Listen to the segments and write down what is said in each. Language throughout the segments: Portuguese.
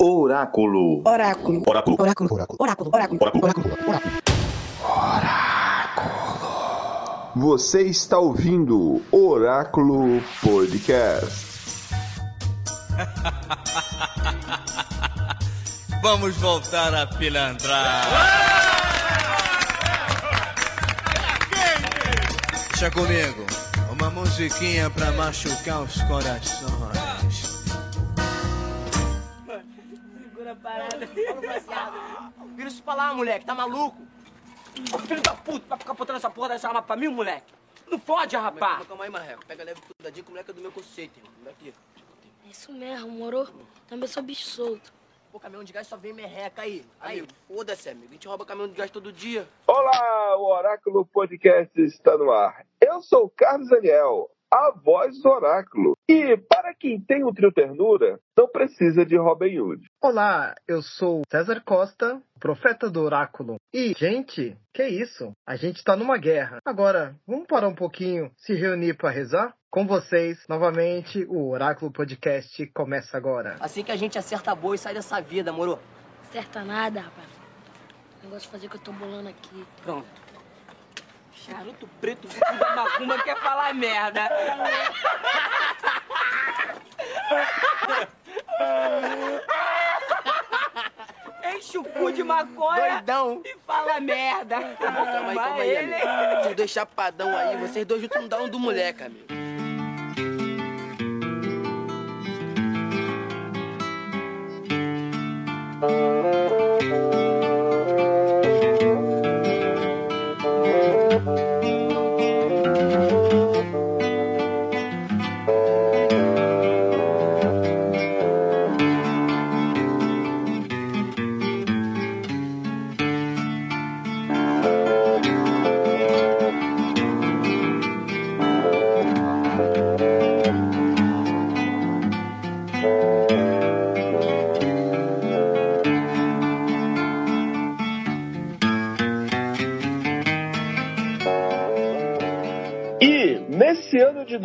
Oráculo. Oráculo. Oráculo. Oráculo. Oráculo. Oráculo. Oráculo. Oráculo. Oráculo. Você está ouvindo Oráculo Podcast. Vamos voltar a pilantrar. Deixa comigo. Uma musiquinha pra machucar os corações. Pra lá, moleque. Tá maluco? Ô, filho da puta, vai ficar botando essa porra dessa arma pra mim, moleque? Não fode, rapaz. Calma aí, Marreco. Pega leve cuidadinho que o moleque é do meu conceito, irmão. Daqui. É isso mesmo, moro? Também sou bicho solto. Pô, caminhão de gás só vem merreca aí. Amigo, foda-se, amigo. A gente rouba caminhão de gás todo dia. Olá, o Oráculo Podcast está no ar. Eu sou o Carlos Daniel, a voz do Oráculo. E para quem tem o trio ternura, não precisa de Robin Hood. Olá, eu sou César Costa, profeta do oráculo. E, gente, que isso? A gente tá numa guerra. Agora, vamos parar um pouquinho, se reunir para rezar? Com vocês, novamente, o Oráculo Podcast começa agora. Assim que a gente acerta a boa e sai dessa vida, moro? Acerta nada, rapaz. Negócio de fazer o que eu tô bolando aqui. Pronto. Charuto preto, filho da macumba, quer falar merda. Enche o cu de maconha Doidão. e fala merda. Calma aí, calma aí, Ele- amigo. Vocês dois chapadão aí, vocês dois juntos não dá um do moleque, amigo.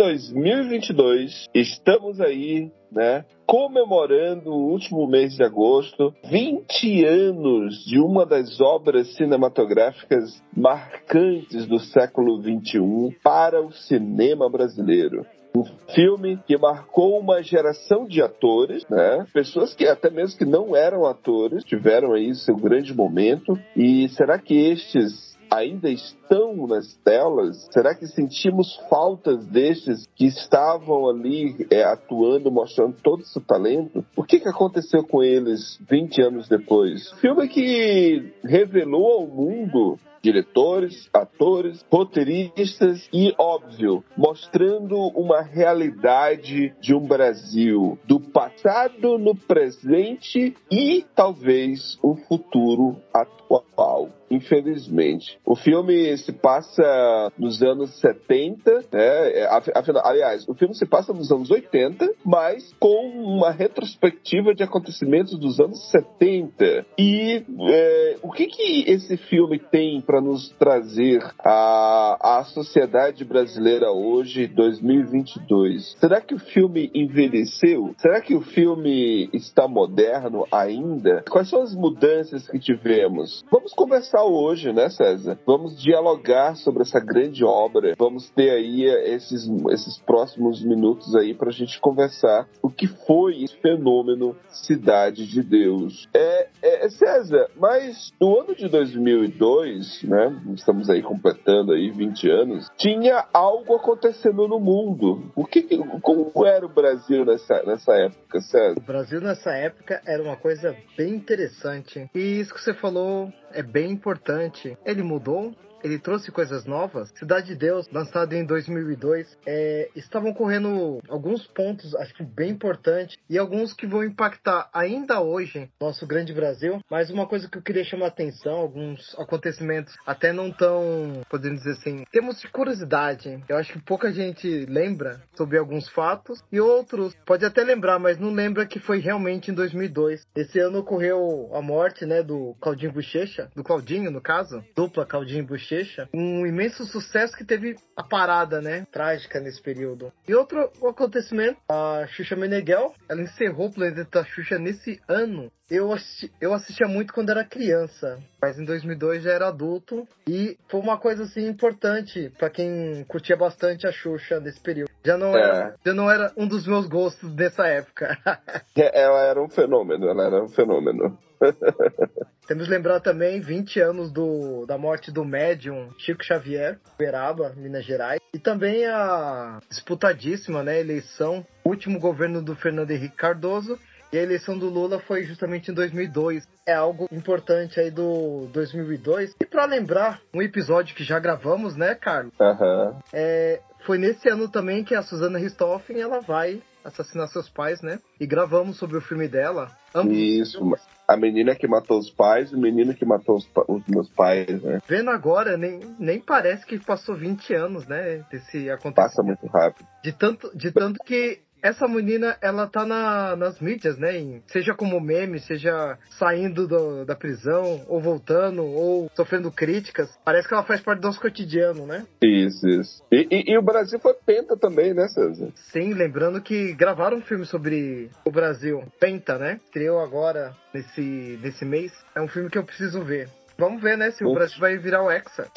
2022, estamos aí, né, comemorando o último mês de agosto, 20 anos de uma das obras cinematográficas marcantes do século 21 para o cinema brasileiro. Um filme que marcou uma geração de atores, né? Pessoas que até mesmo que não eram atores tiveram aí seu grande momento. E será que estes ainda estão nas telas? Será que sentimos faltas destes que estavam ali é, atuando, mostrando todo o seu talento? O que, que aconteceu com eles 20 anos depois? Filme que revelou ao mundo diretores, atores, roteiristas e, óbvio, mostrando uma realidade de um Brasil do passado, no presente e talvez um futuro atual. Infelizmente. O filme se passa nos anos 70, né? Afinal, aliás, o filme se passa nos anos 80, mas com uma retrospectiva de acontecimentos dos anos 70. E é, o que, que esse filme tem para nos trazer à, à sociedade brasileira hoje, 2022? Será que o filme envelheceu? Será que o filme está moderno ainda? Quais são as mudanças que tivemos? Vamos conversar hoje, né, César? Vamos dialogar sobre essa grande obra. Vamos ter aí esses, esses próximos minutos aí para a gente conversar o que foi esse fenômeno Cidade de Deus. É, é, César, mas no ano de 2002, né, estamos aí completando aí 20 anos, tinha algo acontecendo no mundo. O que, como era o Brasil nessa, nessa época, César? O Brasil nessa época era uma coisa bem interessante. E isso que você falou é bem importante. Ele mudou? Ele trouxe coisas novas. Cidade de Deus, lançado em 2002, é, estavam correndo alguns pontos, acho que bem importantes, e alguns que vão impactar ainda hoje nosso grande Brasil. Mas uma coisa que eu queria chamar a atenção, alguns acontecimentos até não tão, podemos dizer assim, temos de curiosidade. Eu acho que pouca gente lembra sobre alguns fatos e outros pode até lembrar, mas não lembra que foi realmente em 2002. Esse ano ocorreu a morte, né, do Claudinho Bochecha, do Claudinho, no caso, dupla Claudinho Bochecha, um imenso sucesso que teve a parada, né, trágica nesse período. E outro acontecimento, a Xuxa Meneghel, ela encerrou o Planeta Xuxa nesse ano eu, assisti, eu assistia muito quando era criança, mas em 2002 já era adulto e foi uma coisa assim importante para quem curtia bastante a Xuxa nesse período. Já não, É. era, já não era um dos meus gostos nessa época. É, Ela era um fenômeno, ela era um fenômeno. Temos que lembrar também 20 anos do, da morte do médium Chico Xavier, Uberaba, Minas Gerais. E também a disputadíssima né, eleição, último governo do Fernando Henrique Cardoso. E a eleição do Lula foi justamente em 2002. É algo importante aí do 2002. E para lembrar, um episódio que já gravamos, né, Carlos? Aham. É, foi nesse ano também que a Susana Richthofen ela vai assassinar seus pais, né? E gravamos sobre o filme dela. Ambos Isso, a menina que matou os pais e o menino que matou os, os meus pais, né? Vendo agora, nem, nem parece que passou 20 anos, né? Desse Passa acontecimento. muito rápido. De tanto, de tanto que essa menina, ela tá na, nas mídias, né? Em- seja como meme, seja saindo do- da prisão, ou voltando, ou sofrendo críticas. Parece que ela faz parte do nosso cotidiano, né? Isso, isso. E, e- e o Brasil foi penta também, né, César? Sim, lembrando que gravaram um filme sobre o Brasil, Penta, né? Estreou agora, nesse, nesse mês. É um filme que eu preciso ver. Vamos ver, né? Se o Uf. Brasil vai virar o Hexa.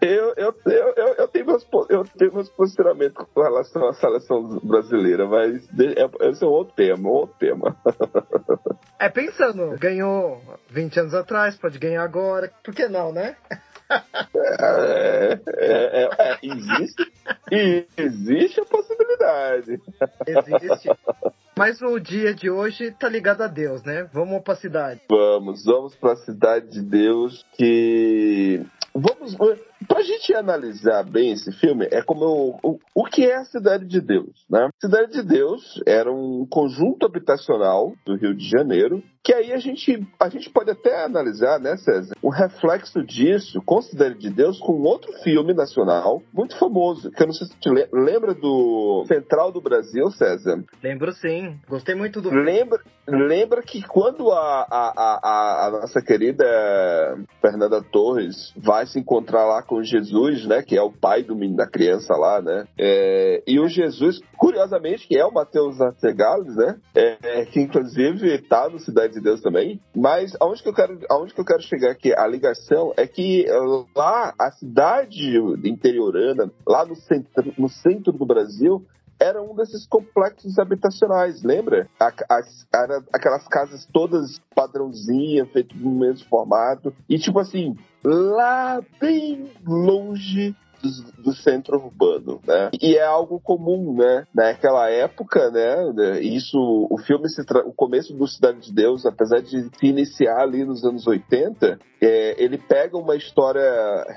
Eu, eu, eu, eu, tenho meus, eu tenho meus posicionamentos com relação à seleção brasileira, mas é- esse é um outro tema, outro tema. É pensando, ganhou 20 anos atrás, pode ganhar agora. Por que não, né? É, é, é, é, existe, existe a possibilidade. Existe. Mas o dia de hoje tá ligado a Deus, né? Vamos pra cidade. Vamos, vamos para a cidade de Deus que vamos pra gente analisar bem esse filme é como eu- o, o que é a cidade de Deus, né? Cidade de Deus era um conjunto habitacional do Rio de Janeiro que aí a gente a gente pode até analisar, né, César, um reflexo disso com Cidade de Deus com outro filme nacional muito famoso que eu não sei se tu le- lembra do Central do Brasil, César. Lembro sim. Gostei muito do Lembra, lembra que quando a, a, a, a nossa querida Fernanda Torres vai se encontrar lá com Jesus, né? Que é o pai do menino, da criança lá, né? é, e o Jesus, curiosamente, que é o Mateus Arcegales, né? é, é, que inclusive tá no Cidade de Deus também. Mas aonde que eu quero, aonde que eu quero chegar aqui? A ligação é que lá, a cidade interiorana, lá no centro, no centro do Brasil, era um desses complexos habitacionais, lembra? A- era aquelas casas todas padrãozinha, feitas no mesmo formato. E tipo assim, lá bem longe do, do centro urbano, né? E é algo comum, né? Naquela época, né? Isso, o filme, se tra... o começo do Cidade de Deus, apesar de se iniciar ali nos anos 80, é, ele pega uma história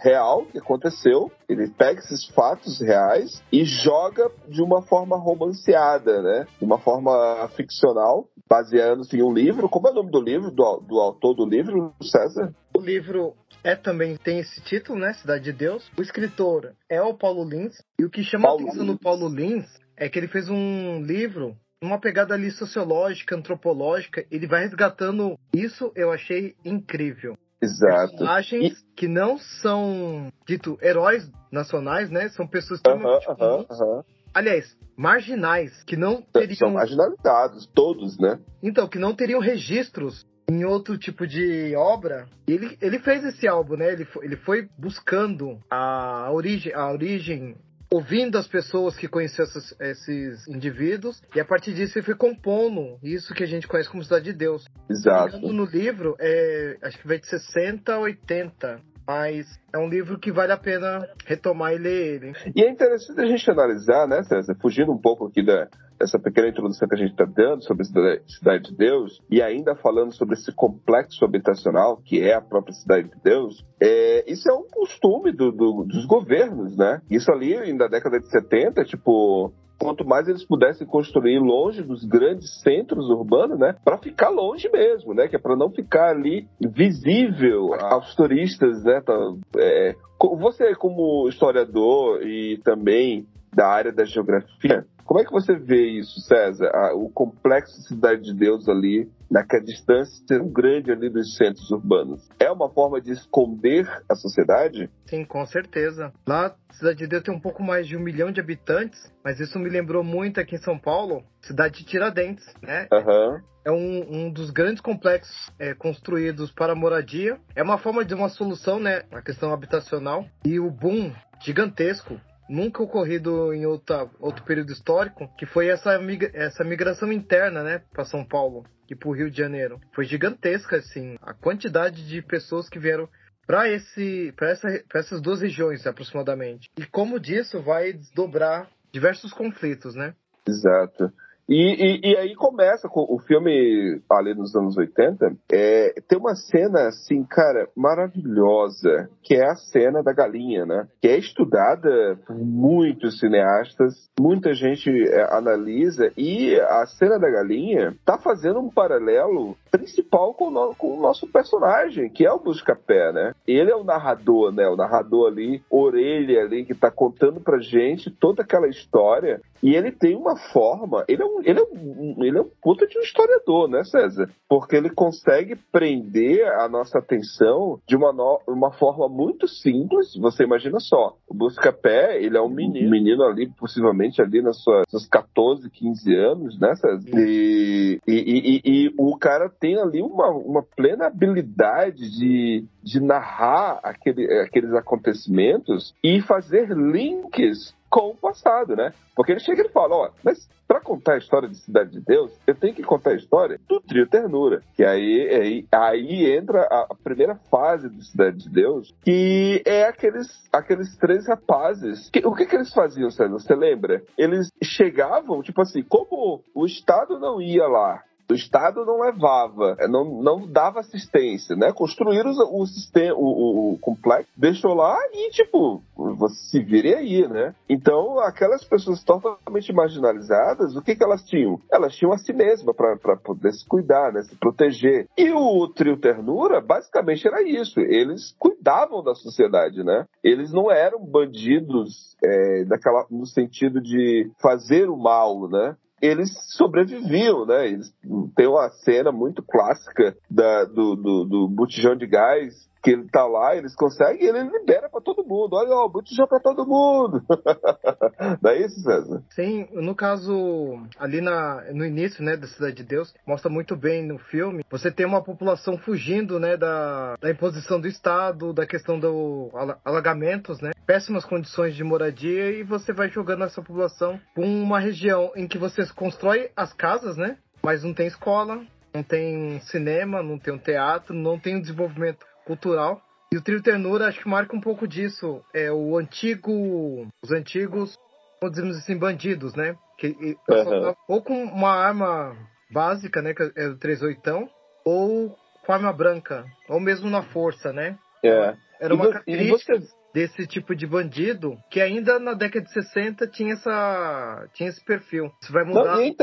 real que aconteceu, ele pega esses fatos reais e joga de uma forma romanceada, né? De uma forma ficcional, baseando-se em um livro. Como é o nome do livro, do, do autor do livro, César? O livro é também tem esse título, né? Cidade de Deus. O escritor é o Paulo Lins. E o que chama Paulo a atenção Lins. no Paulo Lins é que ele fez um livro, uma pegada ali sociológica, antropológica. Ele vai resgatando isso, eu achei incrível. Exato. Personagens que não são, dito, heróis nacionais, né? São pessoas Aham, extremamente aham, comuns. aham. Aliás, marginais, que não São teriam. marginalizados, todos, né? Então, que não teriam registros em outro tipo de obra. Ele, ele fez esse álbum, né? Ele, foi- ele foi buscando a origem, a origem, ouvindo as pessoas que conheciam essas- esses indivíduos, e a partir disso ele foi compondo isso que a gente conhece como Cidade de Deus. Exato. No livro, é, acho que vai de 60 a 80. Mas é um livro que vale a pena retomar e ler ele. E é interessante a gente analisar, né, César, fugindo um pouco aqui da, dessa pequena introdução que a gente está dando sobre a cidade, cidade de Deus, e ainda falando sobre esse complexo habitacional, que é a própria cidade de Deus, é, isso é um costume do, do, dos governos, né? Isso ali, na década de 70, tipo, quanto mais eles pudessem construir longe dos grandes centros urbanos, né, para ficar longe mesmo, né, que é para não ficar ali visível aos turistas, né. Tá, é, você como historiador e também da área da geografia, como é que você vê isso, César? o complexo Cidade de Deus ali, naquela distância grande ali dos centros urbanos. É uma forma de esconder a sociedade? Sim, com certeza. Lá, Cidade de Deus tem um pouco mais de um milhão de habitantes, mas isso me lembrou muito aqui em São Paulo, cidade de Tiradentes, né? Uhum. É um, um, dos grandes complexos é, construídos para moradia. É uma forma de uma solução, né? A questão habitacional. E o boom gigantesco nunca ocorrido em outra, outro período histórico, que foi essa, migra essa migração interna, né, para São Paulo e para o Rio de Janeiro. Foi gigantesca, assim, a quantidade de pessoas que vieram para esse, para essa, essas duas regiões aproximadamente. E como disso vai desdobrar diversos conflitos, né? Exato. E, e, e, aí começa com o filme ali nos anos 80. É, tem uma cena, assim, cara, maravilhosa, que é a cena da galinha, né? Que é estudada por muitos cineastas, muita gente é, analisa, e a cena da galinha tá fazendo um paralelo principal com o, com o nosso personagem, que é o Buscapé, né? Ele é o narrador, né? O narrador ali, orelha ali, que tá contando pra gente toda aquela história. E ele tem uma forma, ele é um, ele é um, ele é um puta de um historiador, né, César? Porque ele consegue prender a nossa atenção de uma, no, uma forma muito simples. Você imagina só, o Buscapé, ele é um menino, menino ali, possivelmente ali nas suas, seus 14, 15 anos, né, César? E, e, e, e, o cara tem ali uma, uma plena habilidade de, de narrar aquele, aqueles acontecimentos e fazer links com o passado, né? Porque ele chega e fala, ó, mas para contar a história de Cidade de Deus, eu tenho que contar a história do trio Ternura, que aí, aí, aí entra a primeira fase do Cidade de Deus, que é aqueles, aqueles três rapazes. Que, o que, que eles faziam, Sérgio? Você lembra? Eles chegavam, tipo assim, como o Estado não ia lá o Estado não levava, é, não, não dava assistência, né? Construíram o, o sistema, o, o, complexo, deixou lá e, tipo, você se vire aí, né? Então, aquelas pessoas totalmente marginalizadas, o que que elas tinham? Elas tinham a si mesma para poder se cuidar, né? Se proteger. E o trio Ternura, basicamente, era isso. Eles cuidavam da sociedade, né? Eles não eram bandidos é, daquela, no sentido de fazer o mal, né? Eles sobreviviam, né? Eles, tem uma cena muito clássica da, do, do, do botijão de gás que ele tá lá, eles conseguem, ele libera para todo mundo. Olha, ó, botijão para todo mundo. Não é isso, César? Sim, no caso, ali na, no início, né, da Cidade de Deus, mostra muito bem no filme, você tem uma população fugindo, né, da, da imposição do Estado, da questão do alagamentos, né, péssimas condições de moradia e você vai jogando essa população para uma região em que você constrói as casas, né, mas não tem escola, não tem cinema, não tem um teatro, não tem um desenvolvimento cultural. E o Trio Ternura acho que marca um pouco disso. É o antigo. Os antigos, vamos dizer assim, bandidos, né? Que, uhum. Ou com uma arma básica, né? Que é o 38, ou com arma branca. Ou mesmo na força, né? É. Era uma característica você... desse tipo de bandido que ainda na década de 60 tinha essa tinha esse perfil. Isso vai mudar Não, é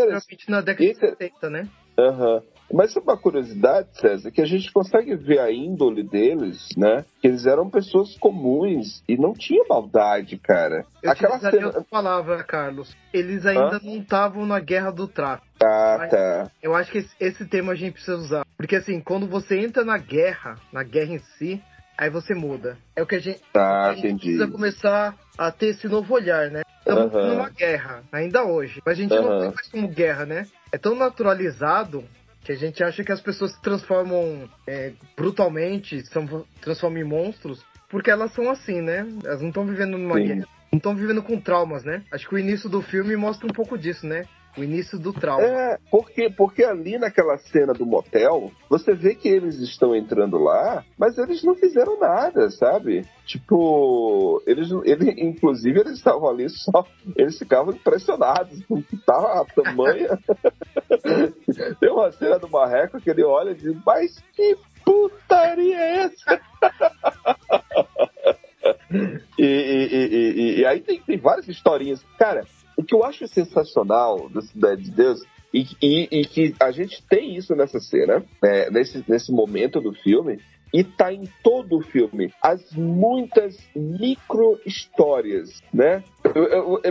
na década de 70, né? Uhum. Mas é uma curiosidade, César, que a gente consegue ver a índole deles, né? Que eles eram pessoas comuns e não tinha maldade, cara. Eu Aquela cena... outra palavra, Carlos. Eles ainda Hã? não estavam na guerra do tráfico. Ah, Mas tá. Eu acho que esse, esse tema a gente precisa usar. Porque assim, quando você entra na guerra, na guerra em si, aí você muda. É o que a gente, ah, a gente precisa começar a ter esse novo olhar, né? Estamos uhum. numa guerra, ainda hoje. Mas a gente uhum. não tem mais como guerra, né? É tão naturalizado que a gente acha que as pessoas se transformam é, brutalmente, se transformam em monstros, porque elas são assim, né? Elas não estão vivendo numa Sim. guerra. Não estão vivendo com traumas, né? Acho que o início do filme mostra um pouco disso, né? O início do trauma. É, porque, porque ali naquela cena do motel, você vê que eles estão entrando lá, mas eles não fizeram nada, sabe? Tipo, eles, eles inclusive, eles estavam ali só, eles ficavam impressionados com que tava a tamanha. Cena do Marreco que ele olha e diz, mas que putaria é essa? e, e, e, e, aí tem, tem várias historinhas. Cara, o que eu acho sensacional da Cidade de Deus e, e, e, que a gente tem isso nessa cena, é, nesse, nesse momento do filme, e tá em todo o filme. As muitas micro histórias, né?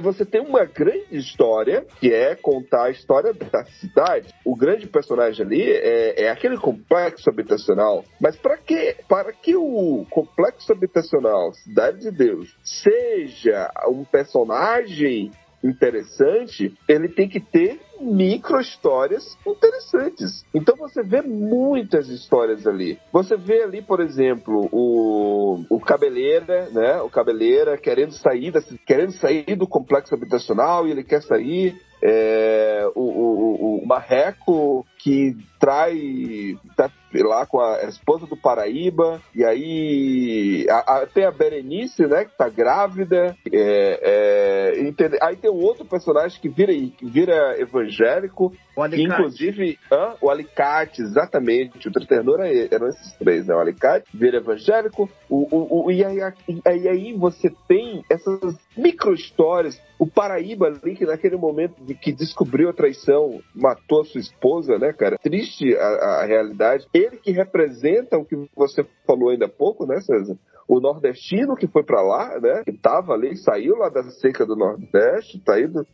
Você tem uma grande história, que é contar a história da cidade. O grande personagem ali é, é aquele complexo habitacional. Mas para que, para que o complexo habitacional Cidade de Deus seja um personagem interessante, ele tem que ter micro histórias interessantes. Então você vê muitas histórias ali. Você vê ali, por exemplo, o, o cabeleira, né? O cabeleira querendo sair, da, querendo sair do complexo habitacional e ele quer sair. É, o, o, o Marreco que trai tá lá com a esposa do Paraíba e aí a, a, tem a Berenice né que tá grávida é, é, aí tem um outro personagem que vira vira evangélico o que, inclusive hã? o Alicate exatamente o ternura eram esses três né o Alicate vira evangélico o, o, o e, aí, e aí você tem essas micro histórias o Paraíba ali que naquele momento de que descobriu a traição matou a sua esposa né cara triste a, a realidade ele que representa o que você falou ainda há pouco, né, César? O nordestino que foi para lá, né? Que tava ali, saiu lá da seca do Nordeste, tá indo,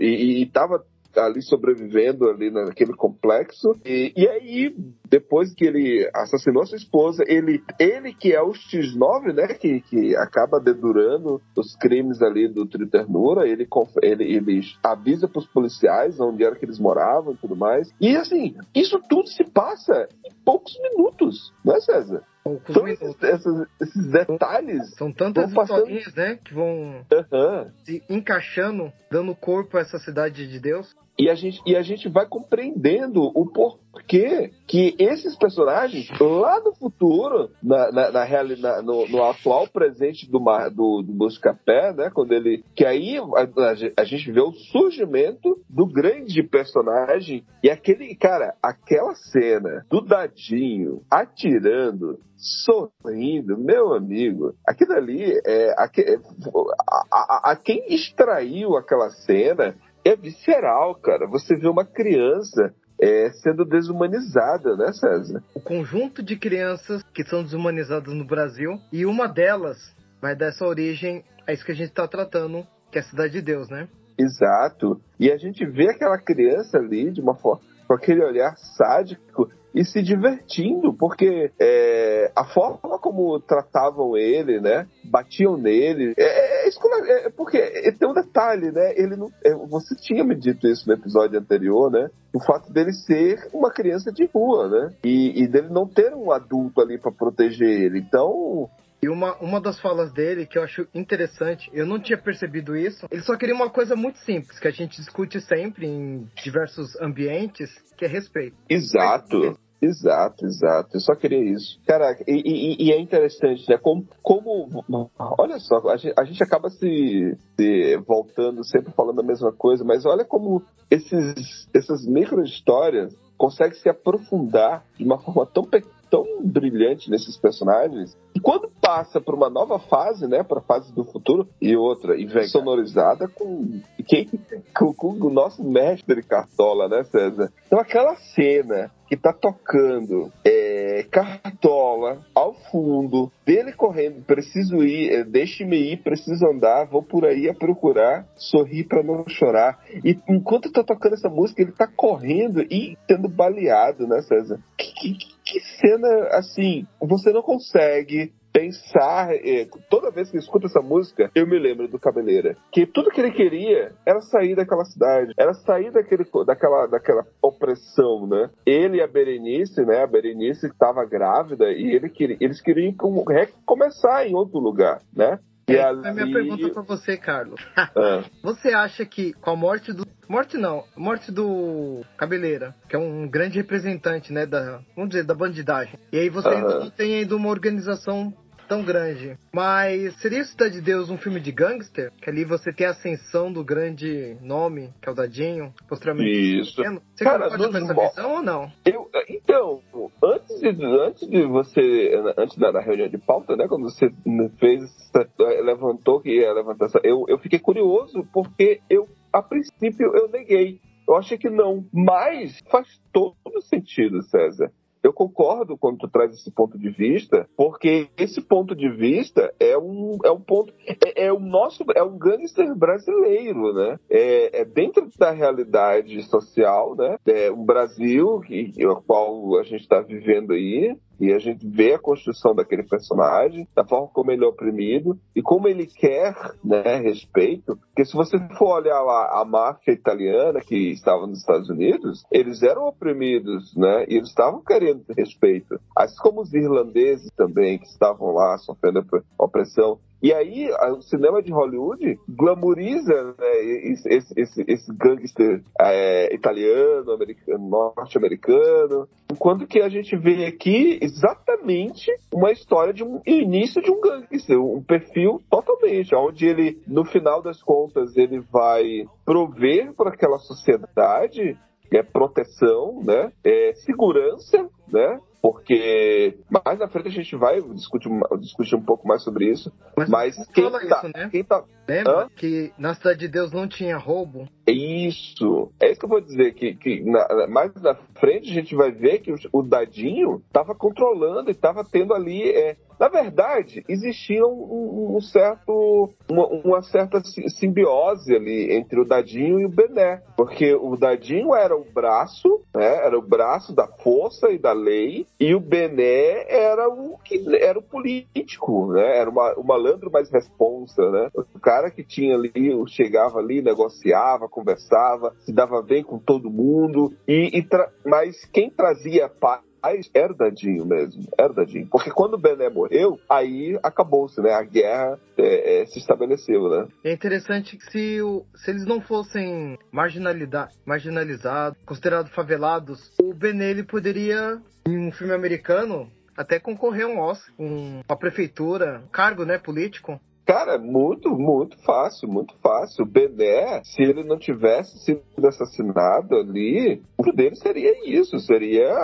e, estava ali sobrevivendo ali naquele complexo. E, e aí, depois que ele assassinou sua esposa, ele, ele que é o X9, né, que, que acaba dedurando os crimes ali do Trio Ternura, ele, ele, ele avisa pros policiais onde era que eles moravam e tudo mais. E assim, isso tudo se passa em poucos minutos, não é, César? São esses, esses, esses, detalhes. São tantas historinhas, né? Que vão uhum. se encaixando, dando corpo a essa cidade de Deus. E a gente, e a gente vai compreendendo o porquê que esses personagens, lá no futuro, na, na, na realidade, no, no, atual presente do, do, do Buscapé, né? Quando ele. Que aí a, a, gente vê o surgimento do grande personagem. E aquele, cara, aquela cena do Dadinho atirando sorrindo, meu amigo, aquilo ali é a, a, a, quem extraiu aquela cena é visceral, cara. Você vê uma criança é, sendo desumanizada, né, César? O conjunto de crianças que são desumanizadas no Brasil e uma delas vai dar essa origem a isso que a gente está tratando, que é a Cidade de Deus, né? Exato. E a gente vê aquela criança ali de uma forma com aquele olhar sádico e se divertindo, porque é, a forma como tratavam ele, né? Batiam nele. É, é, é, é porque tem um detalhe, né? Ele não, é, você tinha me dito isso no episódio anterior, né? O fato dele ser uma criança de rua, né? E, e dele não ter um adulto ali para proteger ele. Então, e uma, uma das falas dele que eu acho interessante, eu não tinha percebido isso, ele só queria uma coisa muito simples, que a gente discute sempre em diversos ambientes, que é respeito. Exato. Exato, exato. Eu só queria isso. Cara, e, e, e é interessante, né? Como, como. Olha só, a gente, a gente acaba se, se, voltando sempre falando a mesma coisa, mas olha como esses, essas micro histórias conseguem se aprofundar de uma forma tão tão brilhante nesses personagens. E quando passa para uma nova fase, né, para fase do futuro e outra, e vem sonorizada com quem com, com, o nosso mestre Cartola, né, César? Então aquela cena que tá tocando é, Cartola ao fundo, dele correndo, preciso ir, é, deixe-me ir, preciso andar, vou por aí a procurar, sorrir para não chorar. E enquanto tá tocando essa música, ele tá correndo e sendo baleado, né, César? Que, que, que cena assim, você não consegue pensar. É, toda vez que eu escuto essa música, eu me lembro do Cabeleira. Que tudo que ele queria era sair daquela cidade, era sair daquele, daquela, daquela opressão, né? Ele e a Berenice, né? A Berenice estava grávida e ele queria, eles queriam recomeçar em outro lugar, né? E É, ali... a minha pergunta pra você, Carlos. Ah, Você acha que com a morte do. Morte não, morte do Cabeleira, que é um grande representante, né, da, vamos dizer, da bandidagem. E aí você ainda Aham. não tem ainda uma organização tão grande. Mas seria Cidade de Deus um filme de gangster? Que ali você tem a ascensão do grande nome, que é o Dadinho, posteriormente. Isso. Você Cara, concorda com essa visão ou não? Eu, então, antes de, antes de você, antes da, da reunião de pauta, né, quando você fez, levantou que ia levantar essa, eu, eu fiquei curioso porque eu, a princípio, eu neguei. Eu achei que não, mas faz todo sentido, César. Eu concordo quando tu traz esse ponto de vista, porque esse ponto de vista é um, é um ponto, é, é o nosso, é um gangster brasileiro, né? É, é dentro da realidade social, né? É um Brasil que, o qual a gente está vivendo aí, e a gente vê a construção daquele personagem, da forma como ele é oprimido e como ele quer né, respeito. Porque se você for olhar lá a máfia italiana que estava nos Estados Unidos, eles eram oprimidos, né? E eles estavam querendo respeito. Assim como os irlandeses também, que estavam lá sofrendo op- opressão. E aí, o cinema de Hollywood glamoriza né, esse, esse, esse, gangster é, italiano, americano, norte-americano, enquanto que a gente vê aqui exatamente uma história de um início de um gangster, um perfil totalmente, onde ele, no final das contas, ele vai prover para aquela sociedade é proteção, né? É segurança, né? Porque mais na frente a gente vai discutir, discutir um pouco mais sobre isso. Mas, você quem fala tá, isso, né? quem tá. Lembra Hã? que na Cidade de Deus não tinha roubo? Isso. É isso que eu vou dizer. Que, que na- mais na frente a gente vai ver que o, o Dadinho estava controlando e estava tendo ali. é, na verdade, existia um, um certo, uma, uma certa si- simbiose ali entre o Dadinho e o Bené. Porque o Dadinho era o braço, né, era o braço da força e da lei, e o Bené era o que era o político, né? Era uma, o malandro mais responsa, né? O cara que tinha ali, chegava ali, negociava, conversava, se dava bem com todo mundo, e, e mas quem trazia paz era o Dadinho mesmo, era Dadinho. Porque quando o Bené morreu, aí acabou-se, né? A guerra é, é, se estabeleceu, né? É interessante que se, o- se eles não fossem marginalizados, considerados favelados, o Benê ele poderia, em um filme americano, até concorrer a um Oscar, um, uma prefeitura, um cargo né, político. Cara, muito, muito fácil, muito fácil. O Bené, se ele não tivesse sido assassinado ali, o dele seria isso, seria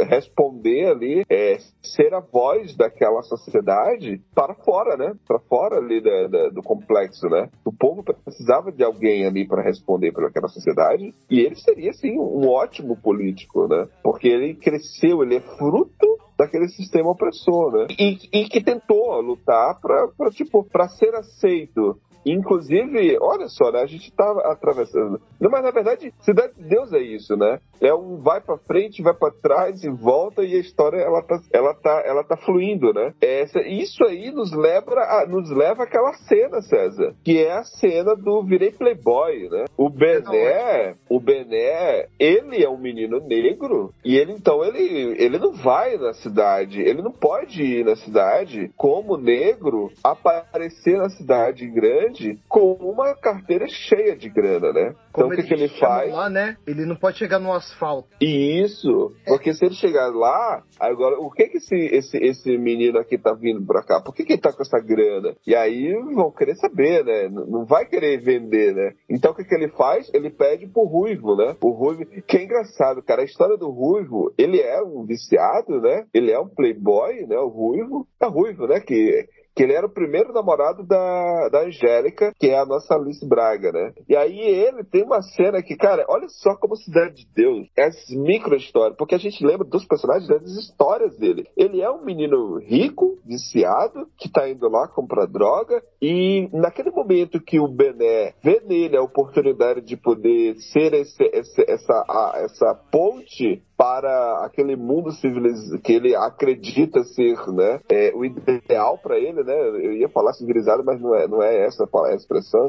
responder ali, é, ser a voz daquela sociedade para fora, né? Para fora ali da- da- do complexo, né? O povo precisava de alguém ali para responder por aquela sociedade e ele seria, sim, um ótimo político, né? Porque ele cresceu, ele é fruto daquele sistema opressor, né? E, e que tentou lutar para tipo para ser aceito. Inclusive, olha só, né? A gente tá atravessando. Não, mas na verdade, Cidade de Deus é isso, né? É um vai para frente, vai para trás e volta e a história ela tá, ela tá, ela tá fluindo, né? Essa, isso aí nos leva, a, nos leva àquela cena, César, que é a cena do virei playboy, né? O Bené, o Bené, ele é um menino negro e ele então ele, ele não vai na cidade, ele não pode ir na cidade como negro aparecer na cidade grande com uma carteira cheia de grana, né? Então Como o que, que ele faz? lá, né? Ele não pode chegar no asfalto. E Isso, porque se ele chegar lá, agora, o que que esse, esse, esse menino aqui tá vindo pra cá? Por que que ele tá com essa grana? E aí vão querer saber, né? Não vai querer vender, né? Então o que que ele faz? Ele pede pro Ruivo, né? O Ruivo, que é engraçado, cara, a história do Ruivo, ele é um viciado, né? Ele é um playboy, né? O Ruivo, é Ruivo, né? Que que ele era o primeiro namorado da, da Angélica, que é a nossa Alice Braga, né? E aí ele tem uma cena que, cara, olha só como Cidade de Deus, essas micro histórias, porque a gente lembra dos personagens das histórias dele. Ele é um menino rico, viciado, que tá indo lá comprar droga, e naquele momento que o Bené vê nele a oportunidade de poder ser esse, esse- essa, a- essa ponte para aquele mundo civilizado que ele acredita ser né, é, o ideal para ele, né? Eu ia falar civilizada, mas não é, não é essa a expressão,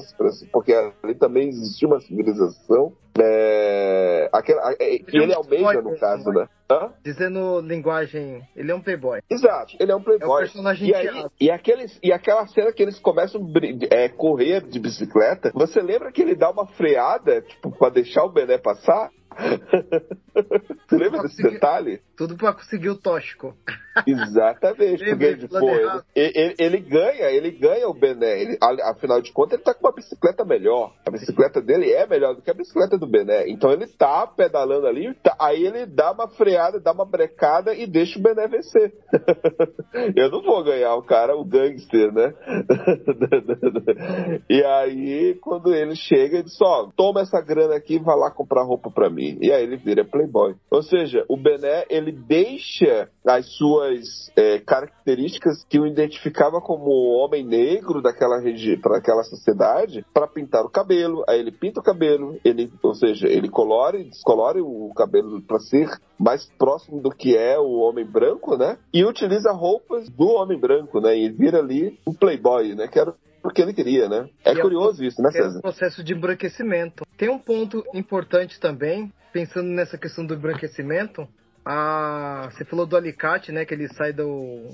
porque ali também existia uma civilização. É, aquela, é, que ele almeja, no caso, né? Hã? Dizendo linguagem, ele é um playboy. Exato, ele é um É playboy. personagem E, aí, e, aqueles, e aquela cena que eles começam a é, correr de bicicleta, você lembra que ele dá uma freada, tipo, pra deixar o Bené passar? você lembra desse Consegui- detalhe? Tudo pra conseguir o tóxico. Exatamente, porque pô, ele, ele- ele ganha, ele ganha o Bené. Ele, afinal de contas, ele tá com uma bicicleta melhor. A bicicleta dele é melhor do que a bicicleta do Bené. Então ele tá pedalando ali, tá- aí ele dá uma freada, dá uma brecada e deixa o Bené vencer. Eu não vou ganhar o cara, o gangster, né? e aí, quando ele chega, ele diz: Ó, toma essa grana aqui e vai lá comprar roupa pra mim. E aí ele vira playboy. Ou seja, o Bené, ele deixa as suas é, características que o identificava como homem negro daquela região, para aquela sociedade, para pintar o cabelo. Aí ele pinta o cabelo, ele, ou seja, ele colore, descolore o cabelo para ser mais próximo do que é o homem branco, né? E utiliza roupas do homem branco, né? E vira ali um playboy, né? Que era o que ele queria, né? É E é curioso isso, né, que é o César? processo de embranquecimento. Tem um ponto importante também, pensando nessa questão do embranquecimento. Ah, você falou do alicate, né? Que ele sai do,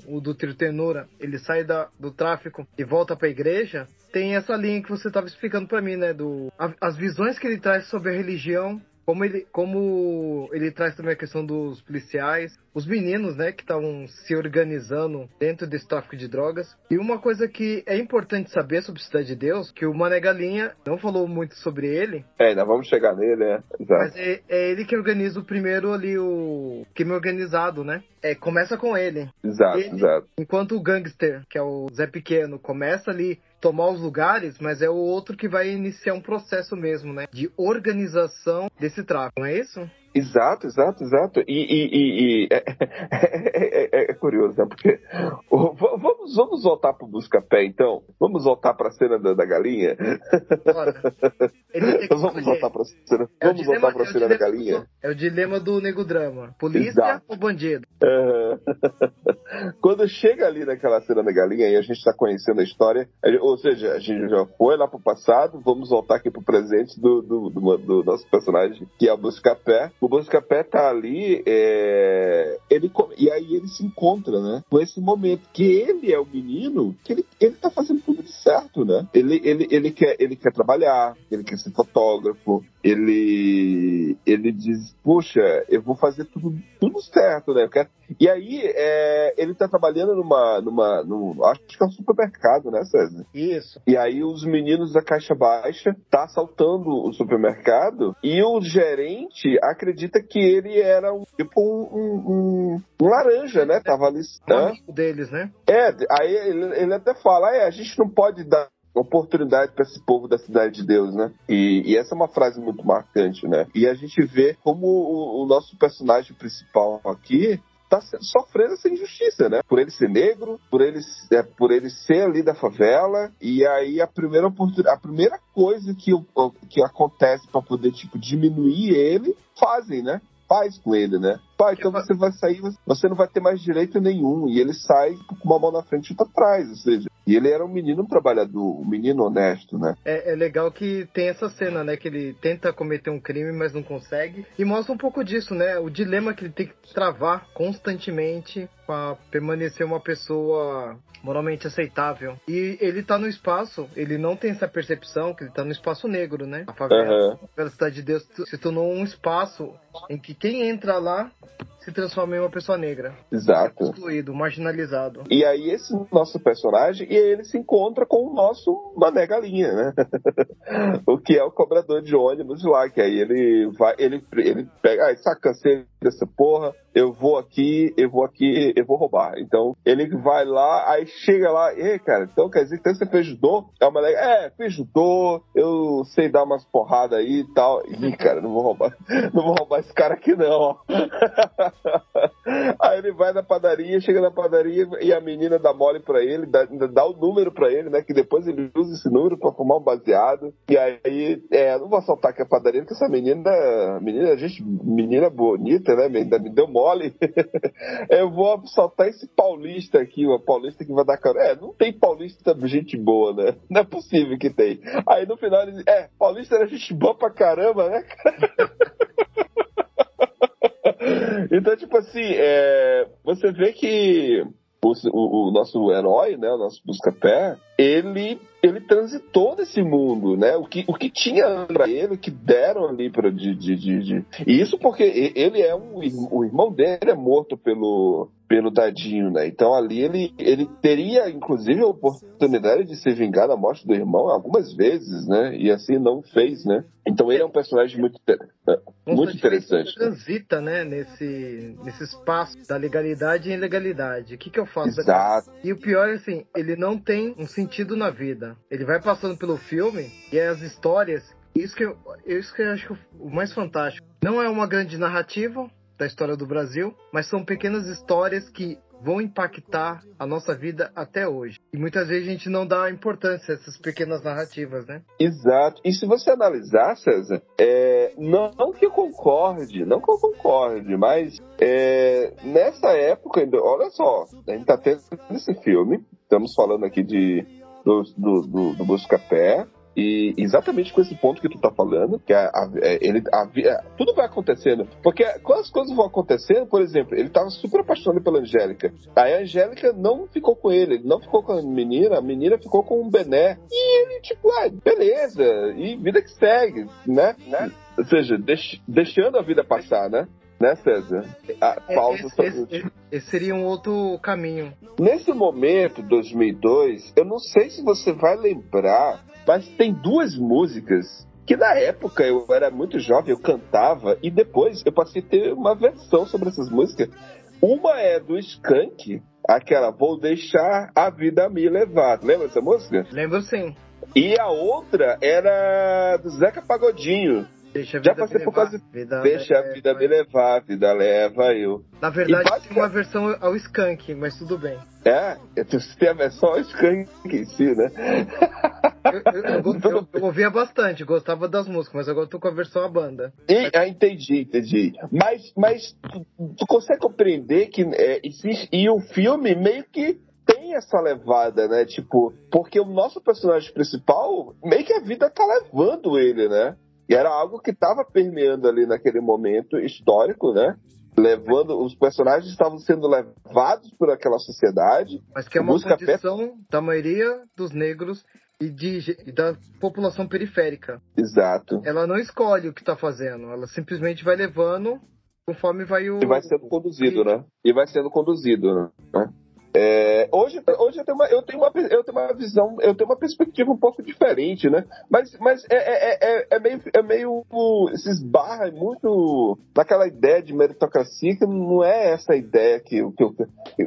o do tiro ternura, ele sai da, do tráfico e volta pra igreja. Tem essa linha que você estava explicando pra mim, né? Do, a- as visões que ele traz sobre a religião, como ele, como ele traz também a questão dos policiais, os meninos, né? Que estavam se organizando dentro desse tráfico de drogas. E uma coisa que é importante saber sobre Cidade de Deus, que o Mané Galinha não falou muito sobre ele, É, ainda vamos chegar nele, né? Exato. mas é, é ele que organiza o primeiro ali, o crime organizado, né? É, começa com ele. Exato, ele- exato. Enquanto o gangster, que é o Zé Pequeno, começa ali tomar os lugares, mas é o outro que vai iniciar um processo mesmo, né? De organização desse tráfico, não é isso? Exato, exato, exato. E, e- e- e- é, é- é- é curioso, né? Porque vamos, vamos voltar pro Busca-Pé, então? Vamos voltar pra cena da, da galinha? Bora. Vamos voltar pra cena, É vamos dilema- voltar pra é cena da galinha? É o dilema do nego drama. Polícia Exato. ou bandido? Quando chega ali naquela cena da galinha e a gente está conhecendo a história, ou seja, a gente já foi lá pro passado, vamos voltar aqui pro presente do, do, do- do nosso personagem, que é o Buscapé. O Buscapé tá ali, é, ele, e aí ele se encontra, né, com esse momento, que ele é o menino, que ele, ele tá fazendo tudo de certo, né? Ele, ele, ele, quer, ele quer trabalhar, ele quer ser fotógrafo, ele, ele diz, puxa, eu vou fazer tudo, tudo certo, né? Eu quero... E aí, é, ele tá trabalhando numa, numa, num, acho que é um supermercado, né, César? Isso. E aí os meninos da caixa baixa tá assaltando o supermercado e o gerente acredita que ele era um tipo um, um, um- laranja, né? Tava ali. Um Hã? amigo deles, né? É, aí ele, ele até fala, é, a gente não pode dar oportunidade para esse povo da cidade de Deus, né? E, e essa é uma frase muito marcante, né? E a gente vê como o, o nosso personagem principal aqui tá sofrendo essa injustiça, né? Por ele ser negro, por ele, é, por ele ser ali da favela, e aí a primeira oportunidade, a primeira coisa que, que acontece para poder, tipo, diminuir ele, fazem, né? Faz com ele, né? Pai, então você vai sair, você não vai ter mais direito nenhum. E ele sai com uma mão na frente e outra atrás, ou seja, e ele era um menino trabalhador, um menino honesto, né? É, é legal que tem essa cena, né? Que ele tenta cometer um crime, mas não consegue. E mostra um pouco disso, né? O dilema que ele tem que travar constantemente para permanecer uma pessoa moralmente aceitável. E ele tá no espaço, ele não tem essa percepção que ele tá no espaço negro, né? A favela, Aham. pela cidade de Deus, se tornou um espaço em que quem entra lá se transforma em uma pessoa negra. Exato. Excluído, marginalizado. E aí esse nosso personagem, e aí ele se encontra com o nosso Mané Galinha, né? o que é o cobrador de ônibus lá, que aí ele vai, ele, ele pega, ah, saca, cansei dessa porra, eu vou aqui, eu vou aqui, eu vou roubar. Então, ele vai lá, aí chega lá, e cara, então quer dizer que você fez judô? É o moleque, é, fiz judô, eu sei dar umas porradas aí e tal. Ih, cara, não vou roubar, não vou roubar esse cara aqui não. Aí ele vai na padaria, chega na padaria e a menina dá mole pra ele, dá, dá o número pra ele, né? Que depois ele usa esse número pra fumar um baseado. E aí, é, não vou assaltar aqui a padaria, porque essa menina, menina, gente, menina bonita, né? Ainda me deu mole. Eu vou assaltar esse paulista aqui, uma paulista que vai dar cara. É, não tem paulista gente boa, né? Não é possível que tem. Aí no final ele diz, é, paulista era gente boa pra caramba, né? Então, tipo assim, é, você vê que o, o, o, nosso herói, né, o nosso busca-pé, ele, ele transitou nesse mundo, né? O que, o que tinha para ele, o que deram ali para de, de, de, E isso porque ele é um. O irmão dele é morto pelo, pelo Dadinho, né? Então ali ele, ele teria, inclusive, a oportunidade de se vingar da morte do irmão algumas vezes, né? E assim não fez, né? Então ele é um personagem muito? Muito interessante. transita, né? Nesse, nesse espaço da legalidade e ilegalidade. O que, que eu faço? Exato. E o pior é assim, ele não tem um sentido na vida. Ele vai passando pelo filme e as histórias isso que, eu, isso que eu acho o mais fantástico. Não é uma grande narrativa, da história do Brasil, mas são pequenas histórias que vão impactar a nossa vida até hoje. E muitas vezes a gente não dá importância a essas pequenas narrativas, né? Exato. E se você analisar, César, é, não, não, que eu concorde, não que eu concorde, mas é, nessa época, olha só, a gente tá tendo esse filme, estamos falando aqui de do, do, do, do Buscapé, e exatamente com esse ponto que tu tá falando, que a, a, é, ele, a, é, tudo vai acontecendo. Porque quando as coisas vão acontecendo, por exemplo, ele tava super apaixonado pela Angélica. Aí a Angélica não ficou com ele, ele não ficou com a menina, a menina ficou com o Bené. E ele, tipo, ah, beleza, e vida que segue, né? né? Ou seja, deix, deixando a vida passar, né? né, César? A pausa esse, esse, esse, seria um outro caminho. Nesse momento, 2002, eu não sei se você vai lembrar mas tem duas músicas que na época eu era muito jovem, eu cantava, e depois eu passei a ter uma versão sobre essas músicas. Uma é do Skank, aquela Vou Deixar a Vida Me Levar. Lembra dessa música? Lembro sim. E a outra era do Zeca Pagodinho. Deixa a vida Já passei por causa vida Deixa leva, a vida me levar, a vida leva eu. Na verdade, basic... tem uma versão ao Skank, mas tudo bem. É, você tem a versão ao Skank em si, né? Eu, eu, eu, eu, ouvia bastante, gostava das músicas, mas agora eu tô com a versão à banda. E, ah, entendi, entendi. Mas, mas tu, tu consegue compreender que é, existe, e o filme meio que tem essa levada, né? Tipo, porque o nosso personagem principal, meio que a vida tá levando ele, né? E era algo que estava permeando ali naquele momento histórico, né? Levando, os personagens estavam sendo levados por aquela sociedade. Mas que é uma condição da maioria dos negros e, de, e da população periférica. Exato. Ela não escolhe o que está fazendo, ela simplesmente vai levando conforme vai o. E vai sendo conduzido, né? E vai sendo conduzido, né? É, hoje hoje eu, tenho uma, eu, tenho uma, eu tenho uma visão, eu tenho uma perspectiva um pouco diferente, né? Mas, mas é, é, é, é meio, é meio. Se esbarra muito naquela ideia de meritocracia que não é essa ideia que, que eu.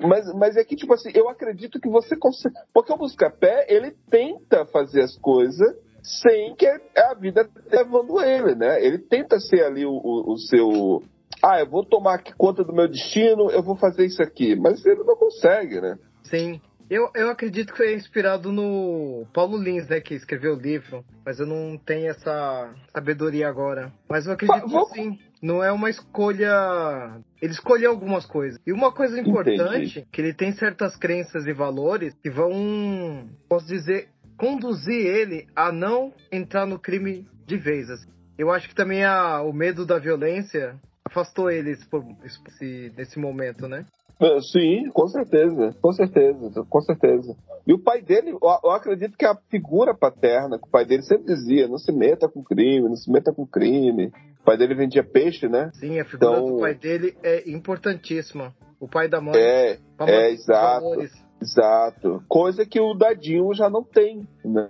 Mas, mas é que, tipo assim, eu acredito que você consegue. Porque o Buscapé, ele tenta fazer as coisas sem que a vida levando ele, né? Ele tenta ser ali o, o, o seu ah, eu vou tomar conta do meu destino, eu vou fazer isso aqui. Mas ele não consegue, né? Sim. Eu, eu acredito que foi inspirado no Paulo Lins, né, que escreveu o livro, mas eu não tenho essa sabedoria agora. Mas eu acredito que sim, não é uma escolha. Ele escolheu algumas coisas. E uma coisa importante, Entendi. que ele tem certas crenças e valores que vão, posso dizer, conduzir ele a não entrar no crime de vez. Assim. Eu acho que também a, o medo da violência afastou eles esse, nesse momento, né? É, sim, com certeza, com certeza, com certeza. E o pai dele, eu acredito que a figura paterna, que o pai dele sempre dizia, não se meta com crime, não se meta com crime. O pai dele vendia peixe, né? Sim, a figura então, do pai dele é importantíssima. O pai da mãe. É, é exato. Exato. Coisa que o Dadinho já não tem, né?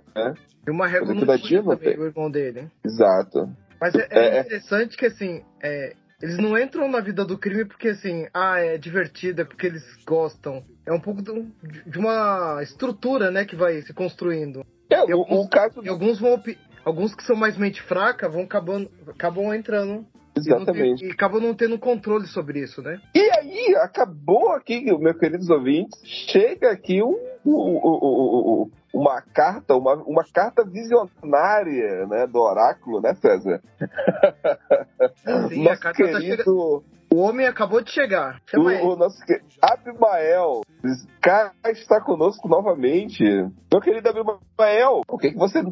E uma régua no também, o irmão dele. Exato. Mas é, é, é interessante que, assim, é, eles não entram na vida do crime porque, assim, ah, é divertido, é porque eles gostam. É um pouco de uma estrutura, né, que vai se construindo. É, e alguns, caso... e alguns vão alguns que são mais mente fraca vão acabando, acabam entrando Exatamente. E, e acabam não tendo controle sobre isso, né? E aí, acabou aqui, meus queridos ouvintes. Chega aqui um, um, um, uma carta, uma, uma carta visionária né, do oráculo, né, César? Sim, Nosso a carta tá querido, chegando. O homem acabou de chegar. o, Chama ele. o nosso Abimael cá está conosco novamente. Meu querido Abimael, o que, que você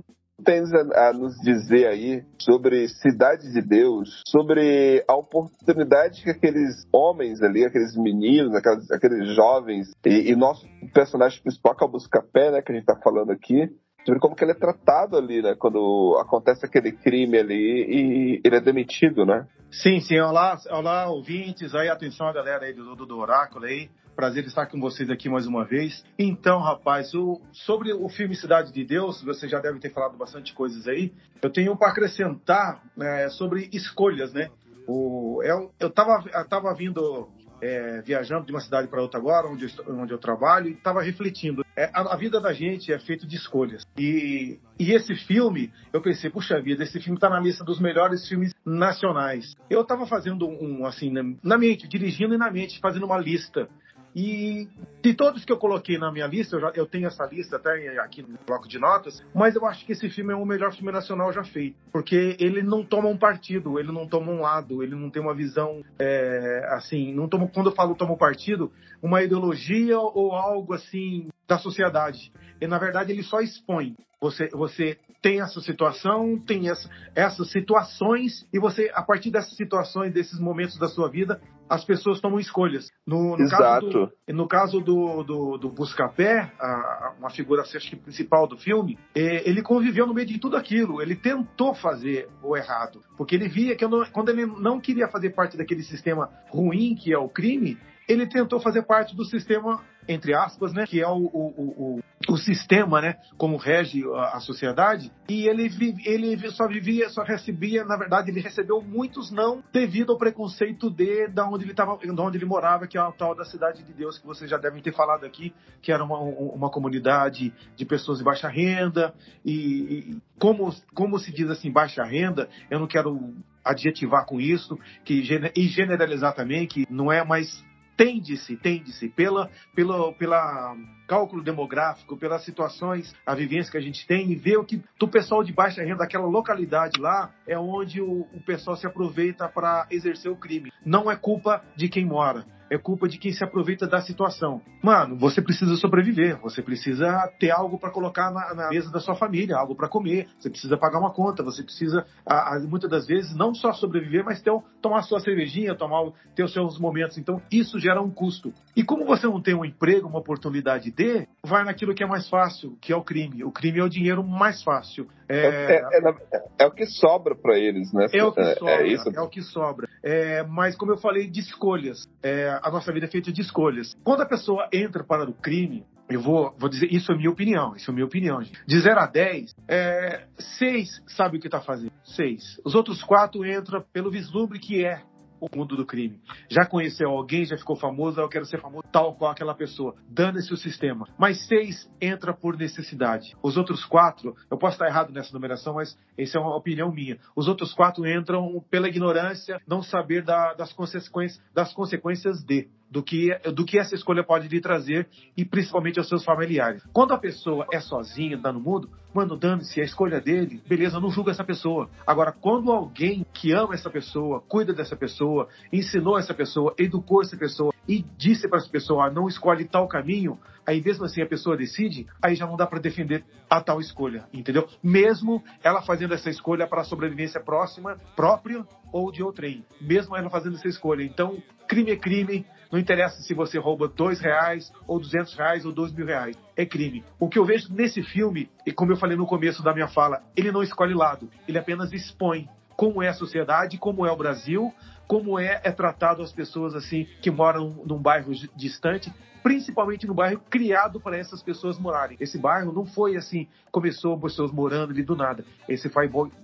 tem a, a nos dizer aí sobre Cidade de Deus, sobre a oportunidade que aqueles homens ali, aqueles meninos, aqueles, aqueles jovens, e, e nosso personagem principal, que é o Buscapé, né, que a gente tá falando aqui, sobre como que ele é tratado ali, né, quando acontece aquele crime ali e ele é demitido, né? Sim, sim. Olá, olá, ouvintes. Aí, atenção a galera aí do, do Oráculo aí. Prazer estar com vocês aqui mais uma vez. Então, rapaz, o- sobre o filme Cidade de Deus, você já deve ter falado bastante coisas aí. Eu tenho para acrescentar né, sobre escolhas, né? O, eu, eu, tava, eu tava vindo, é, viajando de uma cidade para outra agora, onde eu, estou- onde eu trabalho, e estava refletindo. É, a, a vida da gente é feita de escolhas. E, e esse filme, eu pensei, puxa vida, esse filme está na lista dos melhores filmes nacionais. Eu estava fazendo um, assim, na, na mente, dirigindo e na mente, fazendo uma lista. E de todos que eu coloquei na minha lista, eu, já, eu tenho essa lista até aqui no bloco de notas, mas eu acho que esse filme é o melhor filme nacional já feito. Porque ele não toma um partido, ele não toma um lado, ele não tem uma visão é, assim, não toma, quando eu falo toma um partido, uma ideologia ou algo assim da sociedade. E na verdade ele só expõe. Você, você tem essa situação, tem essa, essas situações, e você, a partir dessas situações, desses momentos da sua vida, as pessoas tomam escolhas. No, no caso do, Exato. no caso do, do, do Buscapé, a- uma figura acho que principal do filme, eh, ele conviveu no meio de tudo aquilo. Ele tentou fazer o errado. Porque ele via que não- quando ele não queria fazer parte daquele sistema ruim que é o crime, ele tentou fazer parte do sistema, entre aspas, né? Que é o, o, o, o, sistema, né? Como rege a, a sociedade. E ele, ele só vivia, só recebia, na verdade, ele recebeu muitos não devido ao preconceito de da onde ele tava, de onde ele morava, que é a tal da cidade de Deus, que vocês já devem ter falado aqui, que era uma, um- uma comunidade de pessoas de baixa renda. E, e como, como se diz assim, baixa renda, eu não quero adjetivar com isso, que e generalizar também, que não é mais tende-se, tende-se pela, pela, pela cálculo demográfico, pelas situações, a vivência que a gente tem e ver o que do pessoal de baixa renda, aquela localidade lá, é onde o, o pessoal se aproveita para exercer o crime. Não é culpa de quem mora. É culpa de quem se aproveita da situação. Mano, você precisa sobreviver. Você precisa ter algo para colocar na, na mesa da sua família, algo para comer. Você precisa pagar uma conta. Você precisa, a- a- muitas das vezes, não só sobreviver, mas ter, tomar sua cervejinha, tomar, ter os seus momentos. Então, isso gera um custo. E como você não tem um emprego, uma oportunidade de, vai naquilo que é mais fácil, que é o crime. O crime é o dinheiro mais fácil. É, É, é- é na- é o que sobra para eles, né? é o que sobra, É isso? é o que sobra. É, mas como eu falei, de escolhas. É, a nossa vida é feita de escolhas. Quando a pessoa entra para o crime, eu vou, vou dizer, isso é minha opinião, isso é minha opinião, gente. De 0 a 10, é, 6 sabe o que está fazendo. 6. Os outros 4 entram pelo vislumbre que é o mundo do crime. Já conheceu alguém, já ficou famoso, eu quero ser famoso tal qual aquela pessoa. Dane-se o sistema. Mas seis entra por necessidade. Os outros quatro, eu posso estar errado nessa numeração, mas essa é uma opinião minha. Os outros quatro entram pela ignorância, não saber da- das, consequências, das consequências de. Do que, do que essa escolha pode lhe trazer e principalmente aos seus familiares. Quando a pessoa é sozinha, tá no mundo, mano, dane-se, é a escolha dele, beleza, não julga essa pessoa. Agora, quando alguém que ama essa pessoa, cuida dessa pessoa, ensinou essa pessoa, educou essa pessoa e disse para essa pessoa, ah, não escolhe tal caminho, aí mesmo assim a pessoa decide, aí já não dá para defender a tal escolha, entendeu? Mesmo ela fazendo essa escolha para a sobrevivência próxima, própria ou de outrem, mesmo ela fazendo essa escolha. Então, crime é crime, não interessa se você rouba dois reais, ou duzentos reais, ou dois mil reais. É crime. O que eu vejo nesse filme, e como eu falei no começo da minha fala, ele não escolhe lado, ele apenas expõe como é a sociedade, como é o Brasil, como é, é tratado as pessoas assim que moram num bairro di- distante, principalmente no bairro criado para essas pessoas morarem. Esse bairro não foi assim, começou pessoas morando ali do nada. Esse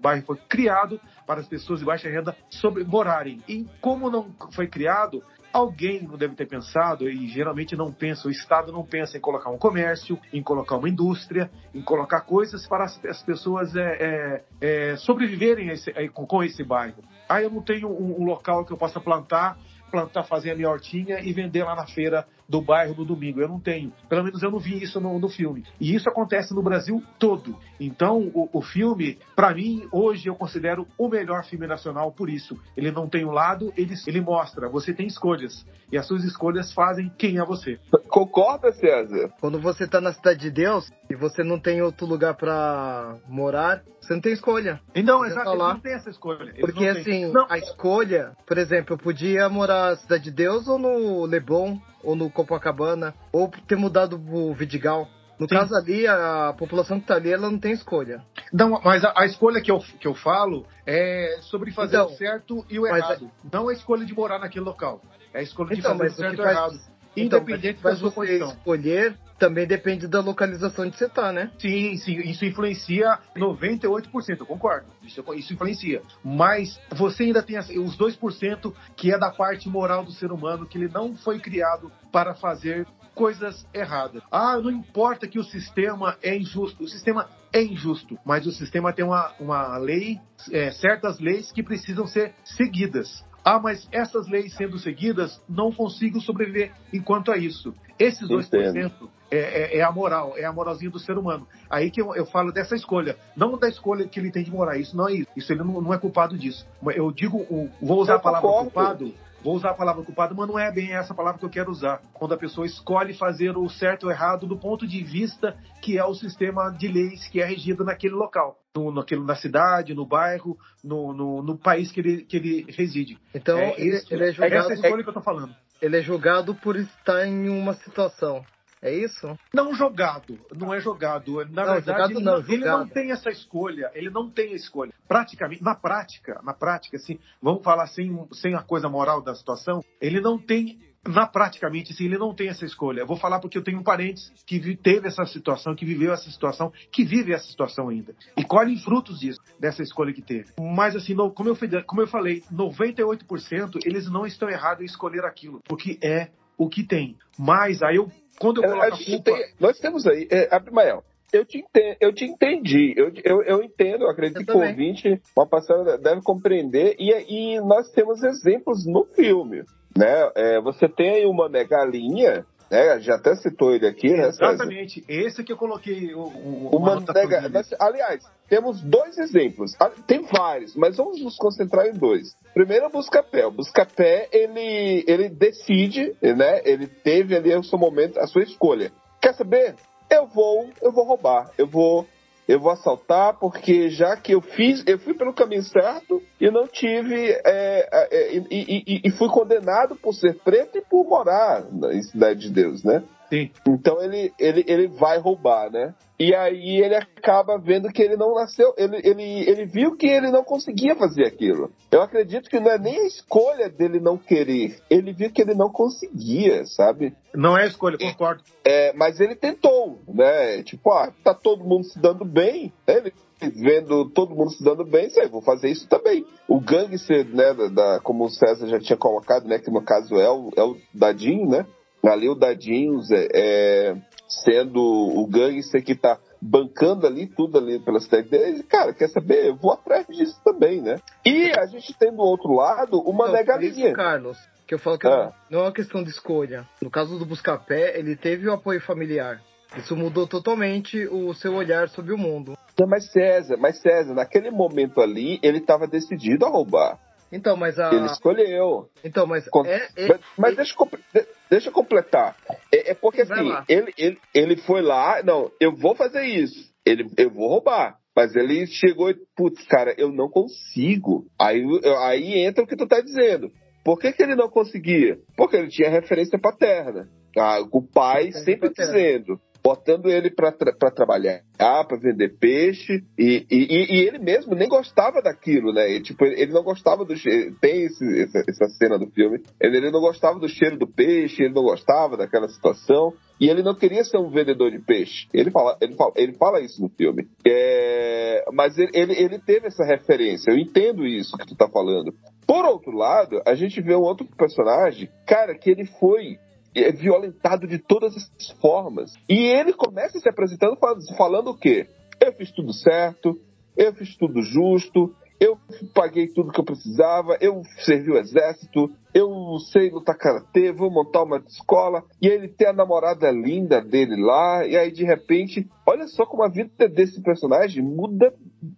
bairro foi criado para as pessoas de baixa renda sobre morarem. E como não foi criado, alguém não deve ter pensado, e geralmente não pensa, o Estado não pensa em colocar um comércio, em colocar uma indústria, em colocar coisas para as, as pessoas é, é, é, sobreviverem esse- com, com esse bairro. Ah, eu não tenho um, um local que eu possa plantar plantar, fazer a minha hortinha e vender lá na feira do bairro no domingo. Eu não tenho. Pelo menos eu não vi isso no, no filme. E isso acontece no Brasil todo. Então, o, o filme, para mim, hoje eu considero o melhor filme nacional por isso. Ele não tem um lado, ele, ele mostra. Você tem escolhas. E as suas escolhas fazem quem é você. Concorda, César? Quando você tá na cidade de Deus e você não tem outro lugar pra morar, você não tem escolha. Então, Você exato, tá lá. não tem essa escolha. Eles Porque não assim, Não, a escolha, por exemplo, eu podia morar na Cidade de Deus ou no Leblon, ou no Copacabana, ou ter mudado pro Vidigal. No Sim. caso ali, a população que tá ali, ela não tem escolha. Não, mas a, a escolha que eu, que eu falo é sobre fazer Então, o certo e o errado. Não a escolha de morar naquele local. É a escolha de Então, fazer o certo e o faz- Então, Independente mas da sua condição. escolher também depende da localização onde você tá, né? Sim, sim, isso influencia 98%, eu concordo. Isso, isso influencia. Mas você ainda tem os 2% que é da parte moral do ser humano, que ele não foi criado para fazer coisas erradas. Ah, não importa que o sistema é injusto. O sistema é injusto, mas o sistema tem uma, uma lei, é, certas leis que precisam ser seguidas. Ah, mas essas leis sendo seguidas, não consigo sobreviver enquanto a isso. Esses 2% é, é, é a moral, é a moralzinha do ser humano. Aí que eu, eu falo dessa escolha, não da escolha que ele tem de morar. Isso não é isso. Isso ele não, não é culpado disso. Eu digo, vou usar Eu a palavra concordo. culpado. Vou usar a palavra culpado, mas não é bem essa palavra que eu quero usar. Quando a pessoa escolhe fazer o certo ou errado do ponto de vista que é o sistema de leis que é regido naquele local. No, naquele, na cidade, no bairro, no, no, no país que ele, que ele reside. Então, É ele, isso. ele é Essa é a julgado, escolha que eu tô falando. ele é julgado por estar em uma situação. É isso? Não jogado, não é jogado. Na Não, verdade, jogado ele, não, ele julgado. não tem essa escolha. Ele não tem a escolha. Praticamente, na prática, na prática, assim, vamos falar sem, sem a coisa moral da situação, ele não tem. Na praticamente, assim, ele não tem essa escolha. Eu vou falar porque eu tenho parentes que teve essa situação, que viveu essa situação, que vive essa situação ainda. E colhem frutos disso, dessa escolha que teve. Mas, assim, como, eu, como eu falei, 98% eles não estão errados em escolher aquilo, porque é o que tem. Mas aí eu, quando eu A coloco a culpa. tem- nós temos aí, é, Abimael, eu te, enten- eu te entendi, eu, eu, eu entendo, eu acredito Eu que o ouvinte, uma passada deve compreender, e, e nós temos exemplos no filme, né? É, você tem aí uma galinha, né? Já até citou ele aqui, né? César? Exatamente, esse que eu coloquei o, o, O uma Mané Ga- anotaçãozinha. nós- aliás, temos dois exemplos. Ah, Tem vários, mas vamos nos concentrar em dois. Primeiro, o Buscapé. O Buscapé, ele, ele decide, né? Ele teve ali o seu momento, a sua escolha. Quer saber? Eu vou, eu vou roubar. Eu vou, eu vou assaltar, porque já que eu fiz, eu fui pelo caminho certo e não tive. é, é, e, e- e- e fui condenado por ser preto e por morar na Cidade de Deus, né? Sim. Então ele, ele, ele vai roubar, né? E aí ele acaba vendo que ele não nasceu, ele, ele, ele viu que ele não conseguia fazer aquilo. Eu acredito que não é nem a escolha dele não querer, ele viu que ele não conseguia, sabe? Não é escolha, concordo. É, mas ele tentou, né? Tipo, ah, tá todo mundo se dando bem, né? ele vendo todo mundo se dando bem, sei, vou fazer isso também. O gangster, né, da, da- como o César já tinha colocado, né, que no caso é o, é o Dadinho, né? Ali o Dadinho é, é, sendo o gangster que tá bancando ali tudo ali pela cidade dele, cara, quer saber? Eu vou atrás disso também, né? E a gente tem do outro lado uma Não, negalinha. isso, Carlos, que eu falo que Ah. não é uma questão de escolha. No caso do Buscapé, ele teve o apoio familiar. Isso mudou totalmente o seu olhar sobre o mundo. Não, mas César, mas César, naquele momento ali, ele estava decidido a roubar. Então, mas a. Ele escolheu. Então, mas Com- é, é- mas mas deixa, eu deixa eu completar. É, é porque Vai assim, lá. ele, ele, ele foi lá, não, eu vou fazer isso. Ele, eu vou roubar. Mas ele chegou e, putz, cara, eu não consigo. Aí, aí entra o que tu tá dizendo. Por que, que ele não conseguia? Porque ele tinha referência paterna. Ah, o pai sempre paterna. dizendo, botando ele pra, tra trabalhar, pra vender peixe, e, e, e- e ele mesmo nem gostava daquilo, né? E, tipo, ele não gostava do cheiro. Tem esse- essa, essa cena do filme. Ele, ele não gostava do cheiro do peixe, ele não gostava daquela situação. E ele não queria ser um vendedor de peixe. Ele fala, ele fala, ele fala isso no filme. É, mas ele, ele, ele teve essa referência. Eu entendo isso que tu tá falando. Por outro lado, a gente vê um outro personagem, cara, que ele foi é, violentado de todas as formas. E ele começa se apresentando fal- falando o quê? Eu fiz tudo certo, eu fiz tudo justo, eu paguei tudo que eu precisava, eu servi o exército, eu sei lutar karatê, vou montar uma escola. E ele tem a namorada linda dele lá, e aí de repente, olha só como a vida desse personagem muda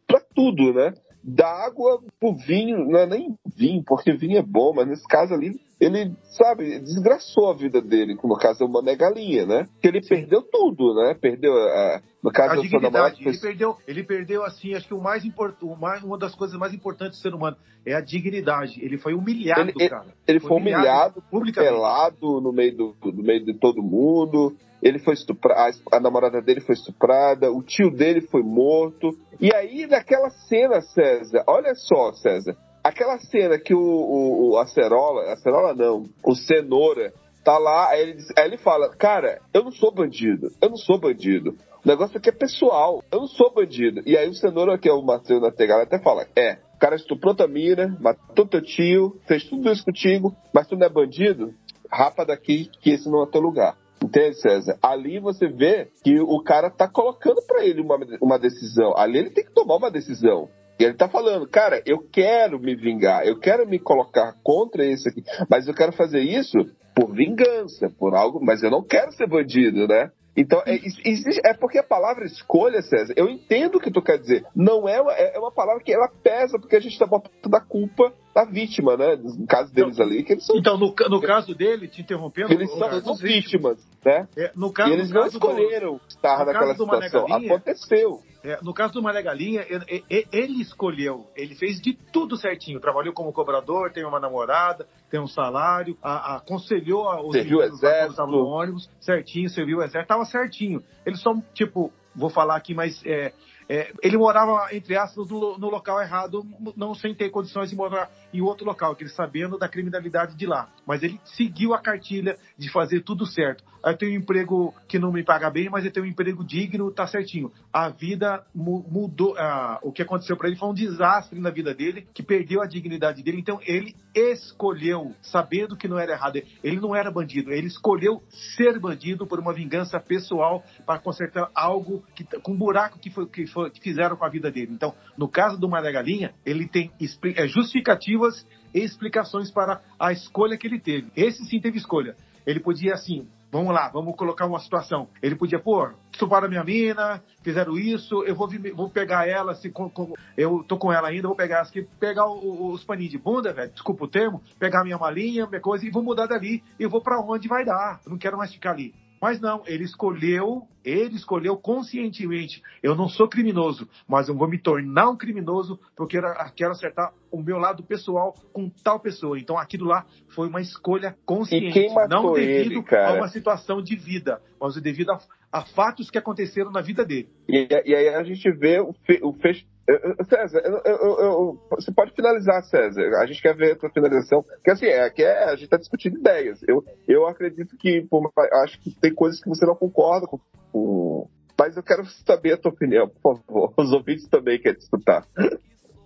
pra tudo, né? Da água pro vinho, não é nem vinho, porque vinho é bom, mas nesse caso ali, ele, sabe, desgraçou a vida dele, no caso é uma negalinha, né? Que ele perdeu tudo, né? Perdeu a. No caso a dignidade. Ele perdeu, ele perdeu, assim, acho que o mais importante, uma das coisas mais importantes do ser humano é a dignidade. Ele foi humilhado, ele, ele, cara. Ele foi humilhado, humilhado pelado no meio, do, no meio de todo mundo. Ele foi estuprado, a namorada dele foi estuprada, o tio dele foi morto. E aí, naquela cena, César, olha só, César, aquela cena que o, o, o Acerola, Acerola não, o Cenoura, tá lá, aí ele, aí ele fala, cara, eu não sou bandido, eu não sou bandido. O negócio aqui é pessoal, eu não sou bandido. E aí o Cenoura, que é o Marcelo Nategala, até fala, é, o cara estuprou tua mina, matou teu tio, fez tudo isso contigo, mas tu não é bandido? Rapa daqui que esse não é teu lugar. Entende, César? Ali você vê que o cara tá colocando para ele uma, uma decisão. Ali ele tem que tomar uma decisão. Ele tá falando, cara, eu quero me vingar, eu quero me colocar contra isso aqui, mas eu quero fazer isso por vingança, por algo, mas eu não quero ser bandido, né? Então, é, é, porque a palavra escolha, César, eu entendo o que tu quer dizer. Não é uma, é uma palavra que ela pesa, porque a gente tá botando a culpa da vítima, né? No caso deles então, ali, que eles são. Então, no, no caso dele, te interrompendo. Eles são as vítimas, né? É, no caso, e eles não escolheram do, estar naquela situação. Aconteceu. É, no caso do Mané Galinha, ele escolheu, ele fez de tudo certinho. Trabalhou como cobrador, tem uma namorada, tem um salário, a, aconselhou os serviu meninos que estavam no ônibus, certinho, serviu o exército, tava certinho. Ele só, tipo, vou falar aqui, mas é, é, ele morava, entre aspas, no, no, local errado, não sem ter condições de morar em outro local, que ele sabendo da criminalidade de lá. Mas ele seguiu a cartilha de fazer tudo certo. Eu tenho um emprego que não me paga bem, mas eu tenho um emprego digno, tá certinho. A vida mudou. O que aconteceu para ele foi um desastre na vida dele, que perdeu a dignidade dele. Então ele escolheu, sabendo que não era errado. Ele não era bandido, ele escolheu ser bandido por uma vingança pessoal para consertar algo que, com um buraco que, foi, que, foi, que fizeram com a vida dele. Então, no caso do Maria Galinha, ele tem é, justificativas e explicações para a escolha que ele teve. Esse sim teve escolha. Ele podia, assim, Vamos lá, vamos colocar uma situação. Ele podia, pô, estuparam minha mina, fizeram isso, eu vou, vou pegar ela, se com, com, eu tô com ela ainda, vou pegar aqui, pegar o, os paninhos de bunda, velho, desculpa o termo, pegar minha malinha, minha coisa, e vou mudar dali, e vou para onde vai dar. Eu não quero mais ficar ali. Mas não, ele escolheu, ele escolheu conscientemente. Eu não sou criminoso, mas eu vou me tornar um criminoso porque eu quero acertar o meu lado pessoal com tal pessoa. Então aquilo lá foi uma escolha consciente, não devido ele, a uma situação de vida, mas devido a, a, fatos que aconteceram na vida dele. E, e aí a gente vê o, fe, o fecho César, eu, eu, eu, você pode finalizar, César. A gente quer ver a tua finalização. Porque assim, é, que é, a gente está discutindo ideias. Eu, eu acredito que, pô, acho que tem coisas que você não concorda com, com, Mas eu quero saber a tua opinião, por favor. Os ouvintes também querem escutar.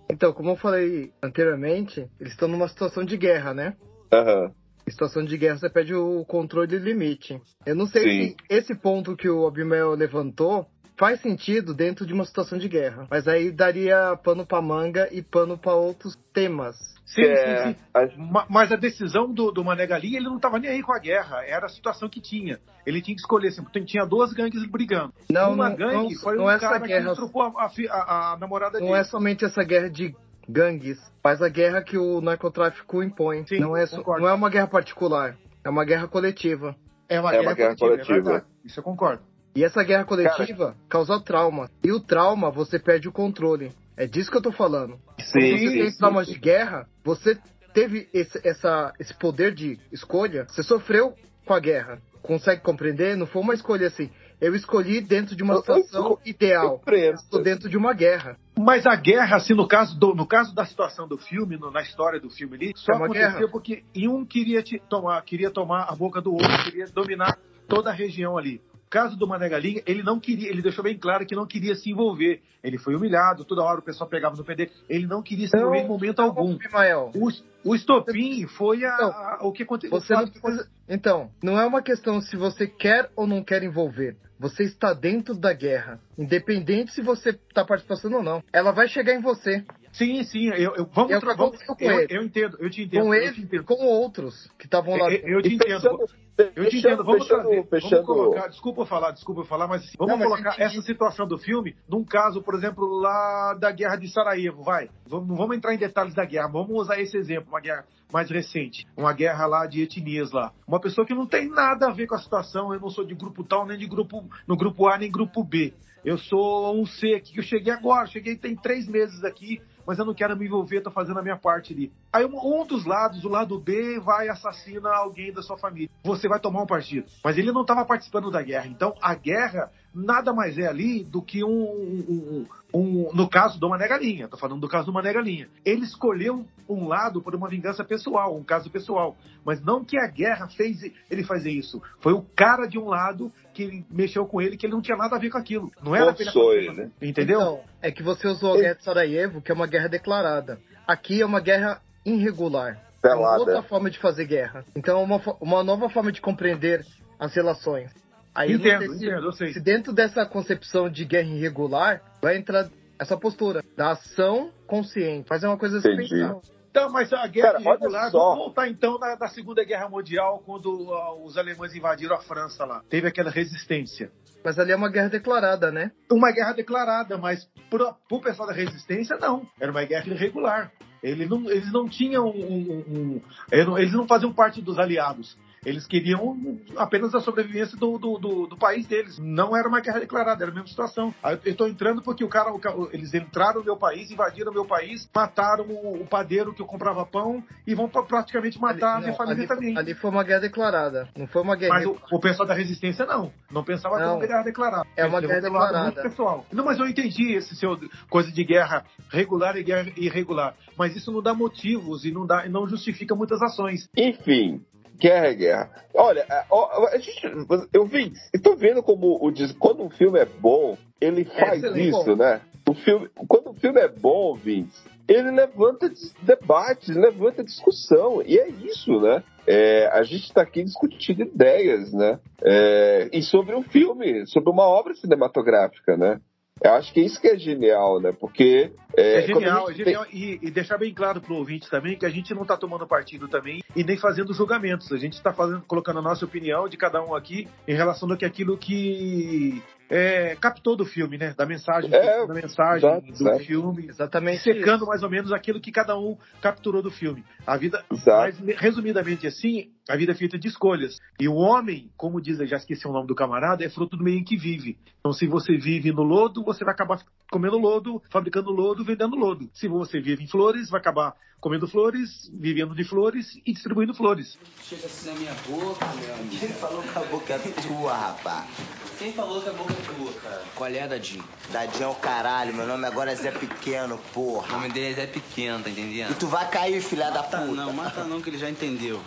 Então, como eu falei anteriormente, eles estão numa situação de guerra, né? Uhum. Em situação de guerra, você pede o controle de limite. Eu não sei Sim. se esse ponto que o Abimel levantou faz sentido dentro de uma situação de guerra. Mas aí daria pano pra manga e pano para outros temas. Sim, é, sim, sim. A... Mas a decisão do, do Mané Galinha, ele não estava nem aí com a guerra. Era a situação que tinha. Ele tinha que escolher. Assim, tinha duas gangues brigando. Não, uma não, gangue não, foi não um é cara guerra... que trocou a, a, a, namorada não dele. Não é somente essa guerra de gangues, mas a guerra que o narcotráfico impõe. Sim, não, é, não é uma guerra particular. É uma guerra coletiva. É uma, é guerra, uma guerra, coletiva. coletiva. É Isso eu concordo. E essa guerra coletiva Cara. causa trauma. E o trauma, você perde o controle. É disso que eu tô falando. Sim, Quando você sim, tem sim, traumas sim. de guerra, você teve esse, essa, esse poder de escolha, você sofreu com a guerra. Consegue compreender? Não foi uma escolha assim. Eu escolhi dentro de uma Eu- situação eu- ideal. eu Estou dentro de uma guerra. Mas a guerra, assim, no caso, do, no caso da situação do filme, no- na história do filme ali, só É uma aconteceu guerra. porque um queria te tomar, queria tomar a boca do outro, queria dominar toda a região ali. Caso do Mané Galinha, ele não queria, ele deixou bem claro que não queria se envolver. Ele foi humilhado, toda hora o pessoal pegava no dele. Ele não queria se envolver em momento algum. Abimael, O, o estopim foi a- a- o que aconteceu. Não precisa... Então, não é uma questão se você quer ou não quer envolver. Você está dentro da guerra. Independente se você está participando ou não. Ela vai chegar em você. Sim, sim, eu, eu- vamos, Eu vamos- com eu, ele. eu entendo, eu te entendo, Com ele, entendo. com outros que estavam lá. Eu, eu te entendo. fechando- Eu te entendo, vamos fechando- trazer, fechando- vamos colocar, desculpa eu falar, desculpa eu falar, mas assim, vamos Não, mas colocar eu entendi. essa situação do filme num caso, por exemplo, lá da guerra de Sarajevo, vai. Vamos, não vamos entrar em detalhes da guerra, vamos usar esse exemplo, uma guerra mais recente, uma guerra lá de etnias lá. Uma pessoa que não tem nada a ver com a situação, eu não sou de grupo tal, nem de grupo, no grupo A, nem grupo B. Eu sou um C aqui, que eu cheguei agora, cheguei tem três meses aqui, mas eu não quero me envolver, tô fazendo a minha parte ali. Aí um, um dos lados, o lado B, vai assassina alguém da sua família. Você vai tomar um partido. Mas ele não estava participando da guerra. Então a guerra nada mais é ali do que um. um- um- um- no caso do Mané Galinha, tô falando do caso do Mané Galinha. Ele escolheu um lado por uma vingança pessoal, um caso pessoal. Mas não que a guerra fez ele fazer isso. Foi o cara de um lado que mexeu com ele, que ele não tinha nada a ver com aquilo. Não era Forçou ele. Entendeu? Então, é que você usou a guerra de Sarajevo, que é uma guerra declarada. Aqui é uma guerra irregular. É uma Pelada. outra forma de fazer guerra. Então é uma, uma nova forma de compreender as relações. Aí entendo, se- entendo, eu sei. se dentro dessa concepção de guerra irregular vai entrar essa postura da ação consciente, fazer uma coisa sem Entendi. pensar. Então, mas a guerra Cara, irregular, só. vamos voltar então na, na Segunda Guerra Mundial, quando ah, os alemães invadiram a França lá. Teve aquela resistência. Mas ali é uma guerra declarada, né? Uma guerra declarada, mas pro, pro pessoal da resistência, não. Era uma guerra irregular. Ele não, eles não tinham um, um- um- eles não- eles não faziam parte dos aliados. Eles queriam apenas a sobrevivência do, do, do- do país deles. Não era uma guerra declarada, era a mesma situação. Aí Eu estou entrando porque o cara, o eles entraram no meu país, invadiram o meu país, mataram o, o padeiro que eu comprava pão e vão pra, praticamente matar a Ali- minha não, família ali, também. ali foi uma guerra declarada, não foi uma guerra. Mas o, o pessoal da resistência não. Não pensava Não. como guerra declarada. É uma guerra declarada. muito pessoal. Não, mas eu entendi esse seu coisa de guerra regular e guerra irregular. Mas isso não dá motivos e não, dá, e não justifica muitas ações. Enfim, guerra é guerra. Olha, a- ó, a gente, eu vi, tô vendo como o quando um filme é bom, ele faz excelente. isso, né? O filme, quando o filme é bom, Vince, ele levanta debates, levanta discussão, e é isso, né? É, a gente está aqui discutindo ideias, né? É, e sobre um filme, sobre uma obra cinematográfica, né? Eu acho que isso que é genial, né? Porque É, é, genial, é genial. E, e deixar bem claro pro ouvinte também que a gente não tá tomando partido também e nem fazendo julgamentos. A gente está fazendo, colocando a nossa opinião de cada um aqui em relação do que aquilo que é, captou do filme, né? Da mensagem, É, da mensagem exato, do exato. filme. Exatamente. secando mais ou menos aquilo que cada um capturou do filme. A vida, Exato. mas resumidamente assim, a vida é feita de escolhas. E o homem, como diz, já esqueci o nome do camarada, é fruto do meio em que vive. Então, se você vive no lodo, você vai acabar comendo lodo, fabricando lodo, vendendo lodo. Se você vive em flores, vai acabar comendo flores, vivendo de flores e distribuindo flores. Chega assim na minha boca, meu amigo. Quem falou que a boca é tua, rapaz? Quem falou que a boca é tua, cara? Qual é, Dadinho? Dadinho é o caralho, meu nome agora é Zé Pequeno, O porra. nome dele é Zé Pequeno, tá E entendendo? tu vai cair, filha da Mata puta. não, mata não, que ele já entendeu.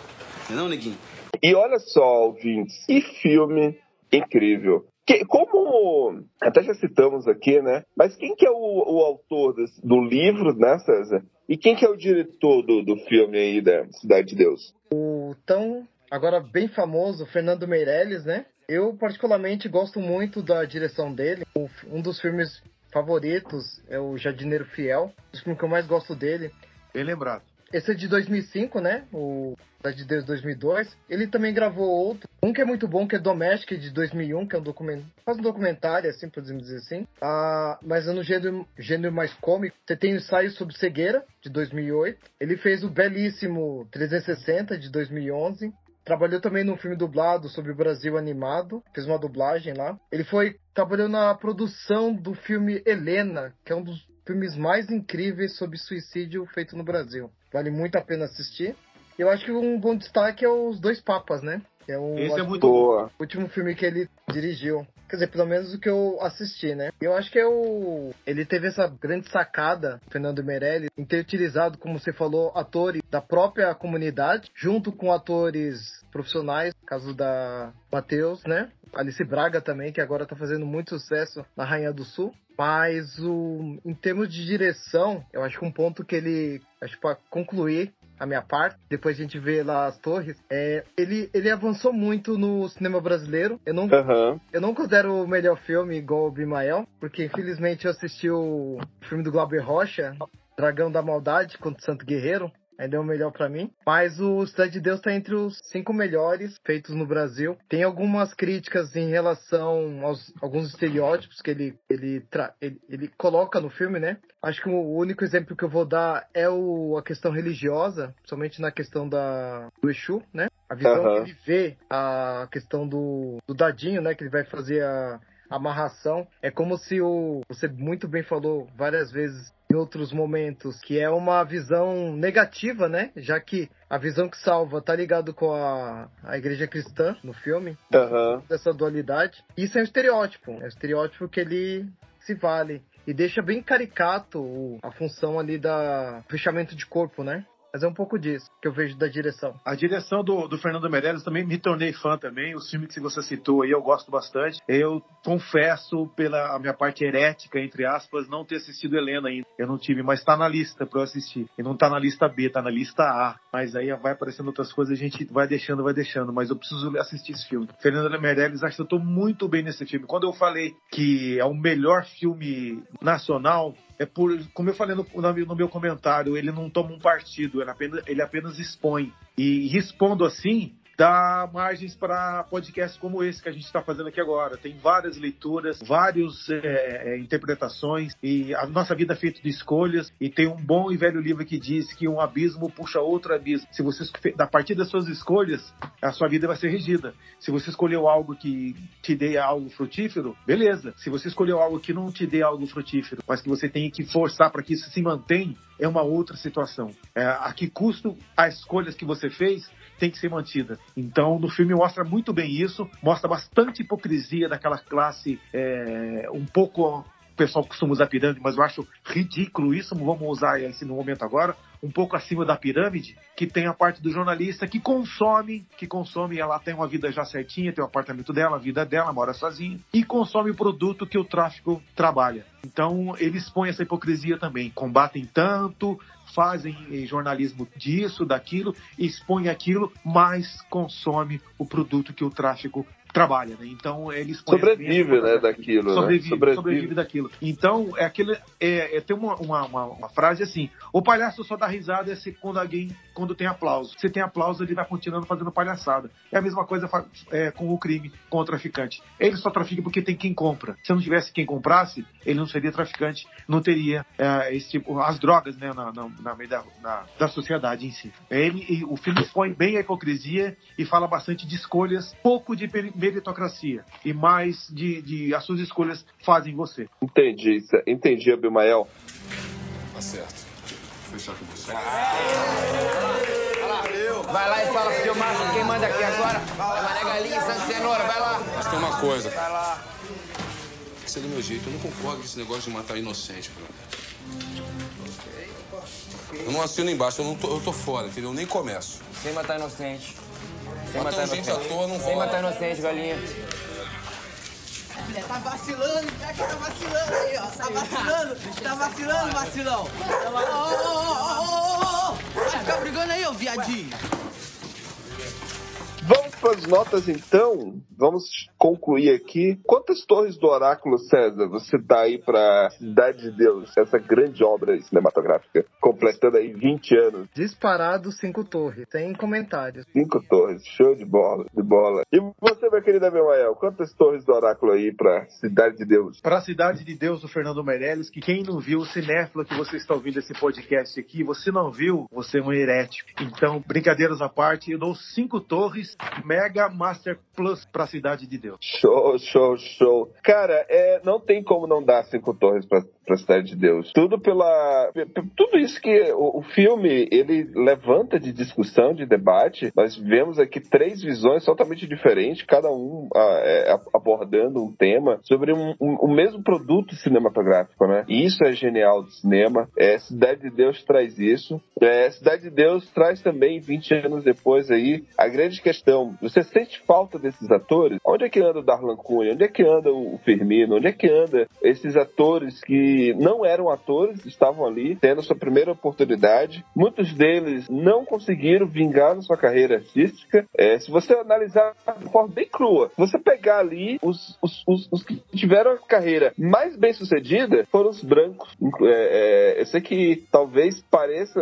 Não é não, neguinho? E olha só, ouvintes, que filme incrível. Que, como até já citamos aqui, né? Mas quem que é o, o autor desse- do livro, né, César? E quem que é o diretor do, do filme aí da Cidade de Deus? O tão, agora bem famoso, Fernando Meirelles, né? Eu, particularmente, gosto muito da direção dele. O- Um dos filmes favoritos é o Jardineiro Fiel. O filme que eu mais gosto dele. Bem lembrado. Esse é de 2005, né? O Cidade de Deus 2002. Ele também gravou outro. Um que é muito bom, que é Domestic, de 2001, que é um documento, quase um documentário, assim, podemos dizer assim. Ah, mas é no gênero, gênero mais cômico. Você tem o Ensaio sobre Cegueira, de 2008. Ele fez o belíssimo 360, de 2011. Trabalhou também num filme dublado sobre o Brasil animado, fez uma dublagem lá. Ele foi trabalhou na produção do filme Helena, que é um dos filmes mais incríveis sobre suicídio feito no Brasil. Vale muito a pena assistir. Eu acho que um bom destaque é os Dois Papas, né? Que é o Esse é acho, muito bom. Boa. último filme que ele dirigiu. Quer dizer, pelo menos o que eu assisti, né? Eu acho que é o. Ele teve essa grande sacada, Fernando Meirelles, em ter utilizado, como você falou, atores da própria comunidade, junto com atores profissionais, caso da Matheus, né? Alice Braga também, que agora tá fazendo muito sucesso na Rainha do Sul. Mas o, em termos de direção, eu acho que um ponto que ele. Acho para concluir a minha parte, depois a gente vê lá as torres, é, ele, ele avançou muito no cinema brasileiro. Eu não, Aham. eu não considero o melhor filme igual o Bimael, porque infelizmente eu assisti o filme do Glauber Rocha, Dragão da Maldade contra o Santo Guerreiro. Ainda é o melhor pra mim. Mas o Cidade de Deus tá entre os cinco melhores feitos no Brasil. Tem algumas críticas em relação aos alguns estereótipos que ele, ele, ele, ele coloca no filme, né? Acho que o único exemplo que eu vou dar é o, a questão religiosa, somente na questão da, do Exu, né? A visão Aham. que ele vê a questão do, do dadinho, né? Que ele vai fazer a amarração. É como se o. Você muito bem falou várias vezes em outros momentos, que é uma visão negativa, né? Já que a visão que salva tá ligado com a, a igreja cristã no filme, Aham. dessa dualidade. Isso é um estereótipo. É um estereótipo que ele se vale. E deixa bem caricato a função ali da fechamento de corpo, né? Mas é um pouco disso que eu vejo da direção. A direção do, do Fernando Meirelles também me tornei fã também. Os filmes que você citou aí eu gosto bastante. Eu confesso, pela minha parte herética, entre aspas, não ter assistido Helena ainda. Eu não tive, mas tá na lista pra eu assistir. E não tá na lista B, tá na lista A. Mas aí vai aparecendo outras coisas, a gente vai deixando, vai deixando. Mas eu preciso assistir esse filme. Fernando Meirelles, acho que eu tô muito bem nesse filme. Quando eu falei que é o melhor filme nacional, é por, como eu falei no, no meu comentário, ele não toma um partido, ele apenas, ele apenas expõe. E respondo assim, dá margens para podcasts como esse que a gente está fazendo aqui agora. Tem várias leituras, várias é, é, interpretações, e a nossa vida é feita de escolhas, e tem um bom e velho livro que diz que um abismo puxa outro abismo. Se você, a partir das suas escolhas, a sua vida vai ser regida. Se você escolheu algo que te dê algo frutífero, beleza. Se você escolheu algo que não te dê algo frutífero, mas que você tem que forçar para que isso se mantenha, é uma outra situação. É, a que custo as escolhas que você fez tem que ser mantida. Então, no filme mostra muito bem isso, mostra bastante hipocrisia daquela classe é, um pouco. O pessoal costuma usar pirâmide, mas eu acho ridículo isso. Vamos usar esse no momento agora. Um pouco acima da pirâmide, que tem a parte do jornalista que consome, que consome, ela tem uma vida já certinha, tem o apartamento dela, a vida dela, mora sozinha, e consome o produto que o tráfico trabalha. Então, eles põem essa hipocrisia também. Combatem tanto, fazem jornalismo disso, daquilo, expõem aquilo, mas consome o produto que o tráfico trabalha, né? Então eles sobrevive, né, daquilo, sobrevive, né? sobrevive. sobrevive daquilo. Então é aquele, é, é tem uma, uma, uma, frase assim: o palhaço só dá risada se quando alguém, quando tem aplauso. Se tem aplauso ele vai continuando fazendo palhaçada. É a mesma coisa é, com o crime, com o traficante. Ele só trafica porque tem quem compra. Se não tivesse quem comprasse, ele não seria traficante, não teria é, esse tipo, as drogas, né, na, na, na meio da, na, da sociedade em si. Ele, o filme põe bem a hipocrisia e fala bastante de escolhas, pouco de meritocracia e mais de, de as suas escolhas fazem você. Entendi, entendi, Abimael. Tá certo. Vou fechar com você. Vai lá e fala pro teu macho quem manda aqui agora. É Mané Galinha, Santo Cenoura, vai lá. Mas tem uma coisa. Vai lá. Que ser do meu jeito. Eu não concordo com esse negócio de matar inocente, brother. Eu não assino embaixo, eu, não tô, eu tô fora, entendeu? Eu nem começo. Sem matar inocente. Sem matar, matar gente inocente. à toa não Sem rola. matar inocente, galinha. Tá vacilando, já que tá vacilando aí, ó. Tá vacilando, tá vacilando, vacilão. Ô, ô, ô, ô, ô, ô, Vai ficar brigando aí, ô viadinho. As notas então. Vamos concluir aqui. Quantas torres do Oráculo, César, você dá aí para Cidade de Deus, essa grande obra cinematográfica, completando aí 20 anos? Disparado cinco torres, sem comentários. Cinco torres, show de bola, de bola. E você, meu querido Abimael, quantas torres do Oráculo aí para Cidade de Deus? Para a Cidade de Deus do Fernando Meirelles, que quem não viu, o cinéfilo que você está ouvindo esse podcast aqui, você não viu, você é um herético. Então, brincadeiras à parte, eu dou cinco torres Mega Master Plus para a Cidade de Deus. Show, show, show. Cara, é, não tem como não dar cinco torres pra, pra Cidade de Deus. Tudo pela. Tudo isso que o, o, filme ele levanta de discussão, de debate. Nós vemos aqui três visões totalmente diferentes, cada um é, abordando um tema sobre um, um, o mesmo produto cinematográfico, né? E isso é genial do cinema. É, Cidade de Deus traz isso. É, Cidade de Deus traz também, 20 anos depois aí, a grande questão. Você sente falta desses atores? Onde é que anda o Darlan Cunha? Onde é que anda o Firmino? Onde é que anda esses atores que não eram atores, estavam ali tendo sua primeira oportunidade. Muitos deles não conseguiram vingar na sua carreira artística. É, se você analisar de forma bem crua, se você pegar ali os, os, os, os que tiveram a carreira mais bem sucedida, foram os brancos. É, é, eu sei que talvez pareça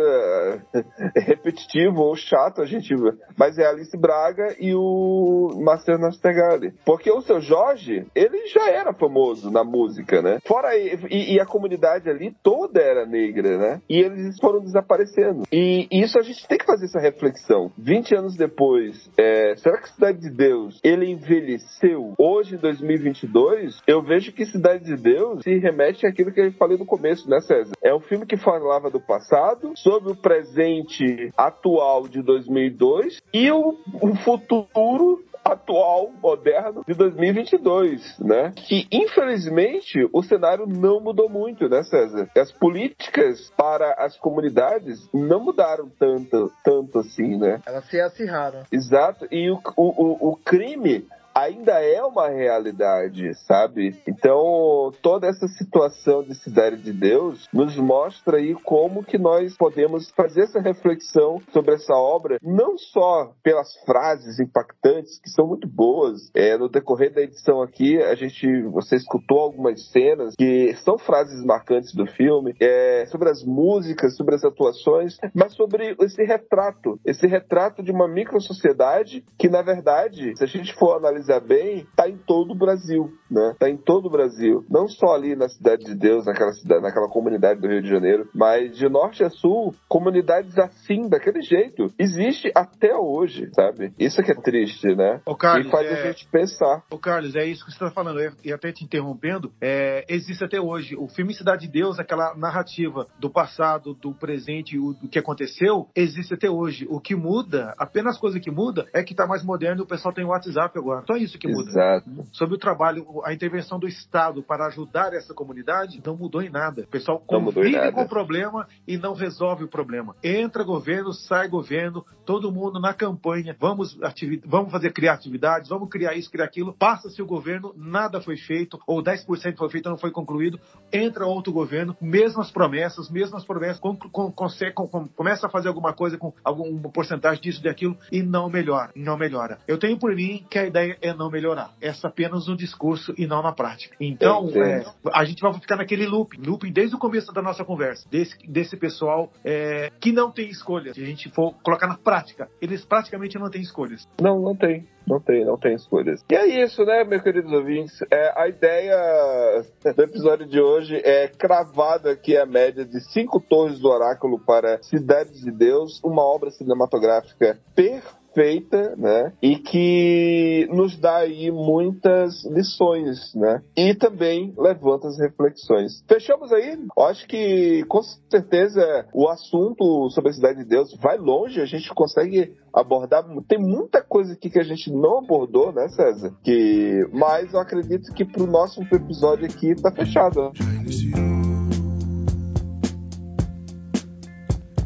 repetitivo ou chato a gente, mas é Alice Braga e o Marcelo Nastegali. Porque o seu Jorge, ele já era famoso na música, né? Fora e, e, a comunidade ali toda era negra, né? E eles foram desaparecendo. E, isso a gente tem que fazer essa reflexão. 20 anos depois, é, será que Cidade de Deus ele envelheceu? Hoje, em 2022, eu vejo que Cidade de Deus se remete àquilo que eu falei no começo, né, César? É um filme que falava do passado, sobre o presente atual de 2002 e o, o futuro atual, moderno, de 2022, né? Que, infelizmente, o cenário não mudou muito, né, César? As políticas para as comunidades não mudaram tanto, tanto assim, né? Elas se acirraram. Exato. E o, o, o crime ainda é uma realidade, sabe? Então, toda essa situação de Cidade de Deus nos mostra aí como que nós podemos fazer essa reflexão sobre essa obra, não só pelas frases impactantes, que são muito boas. É, no decorrer da edição aqui, a gente, você escutou algumas cenas que são frases marcantes do filme, é, sobre as músicas, sobre as atuações, mas sobre esse retrato, esse retrato de uma micro sociedade que, na verdade, se a gente for analisar analisar bem, tá em todo o Brasil, né? Tá em todo o Brasil. Não só ali na Cidade de Deus, naquela cidade, naquela comunidade do Rio de Janeiro, mas de norte a sul, comunidades assim, daquele jeito. Existe até hoje, sabe? Isso que é triste, né? Ô, Carlos, e faz é... a gente pensar. Ô, Carlos, é isso que você está falando. E até te interrompendo, é... existe até hoje. O filme Cidade de Deus, aquela narrativa do passado, do presente, o do que aconteceu, existe até hoje. O que muda, apenas coisa que muda, é que tá mais moderno e o pessoal tem WhatsApp agora. Só isso que muda. Exato. Sobre o trabalho, a intervenção do Estado para ajudar essa comunidade não mudou em nada. O pessoal convive com o problema e não resolve o problema. Entra governo, sai governo, todo mundo na campanha, vamos, vamos fazer criar atividades, vamos criar isso, criar aquilo. Passa-se o governo, nada foi feito, ou 10% foi feito, não foi concluído. Entra outro governo, mesmas promessas, mesmas promessas, com, com, com, começa a fazer alguma coisa com alguma porcentagem disso, daquilo, e não melhora, não melhora. Eu tenho por mim que a ideia é não melhorar. É apenas um discurso e não na prática. Então, é, a gente vai ficar naquele loop, looping desde o começo da nossa conversa, desse, desse pessoal é, que não tem escolha. Se a gente for colocar na prática, eles praticamente não têm escolhas. Não, não tem. Não tem, não tem escolhas. E é isso, né, meus queridos ouvintes? É, a ideia do episódio de hoje é cravada aqui a média de cinco torres do oráculo para Cidades de Deus, uma obra cinematográfica perfeita feita, né? E que nos dá aí muitas lições, né? E também levanta as reflexões. Fechamos aí? Acho que com certeza o assunto sobre a cidade de Deus vai longe, a gente consegue abordar. Tem muita coisa aqui que a gente não abordou, né, César? Que, mas eu acredito que pro nosso episódio aqui tá fechado. Né?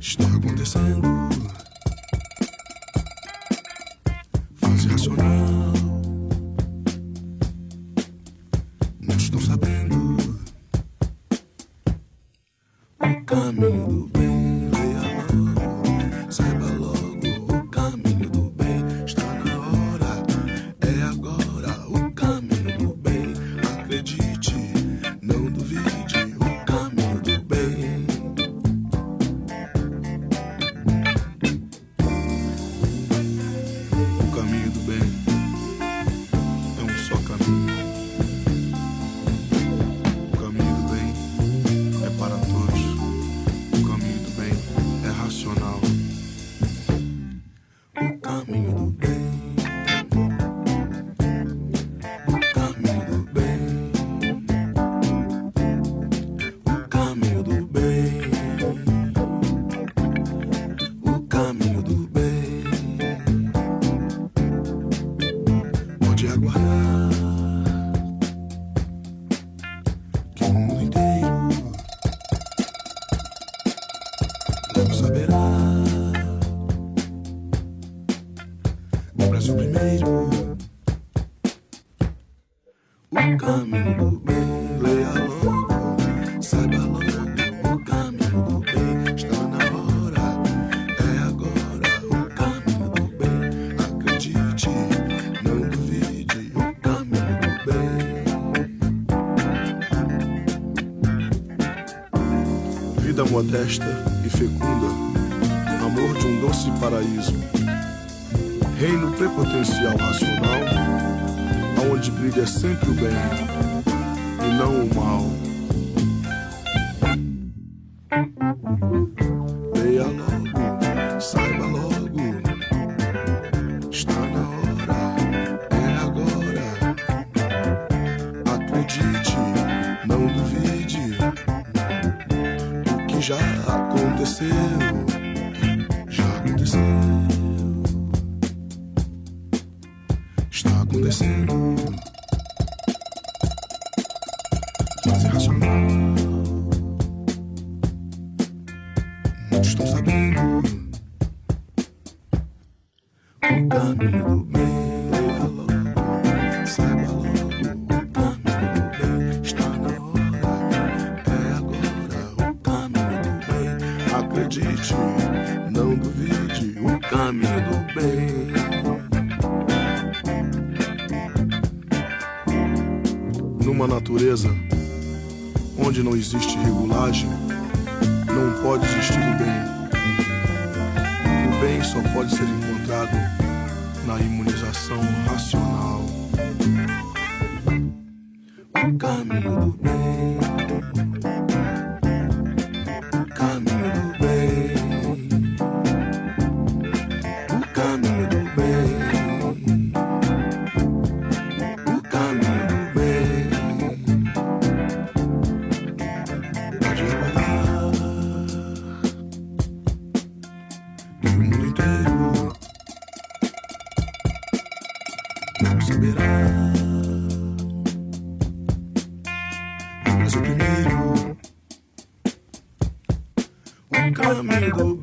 Está acontecendo. Modesta e fecunda, amor de um doce paraíso, reino prepotencial racional, aonde brilha é sempre o bem e não o mal. natureza, onde não existe regulagem, não pode existir o bem. O bem só pode ser encontrado Conmigo.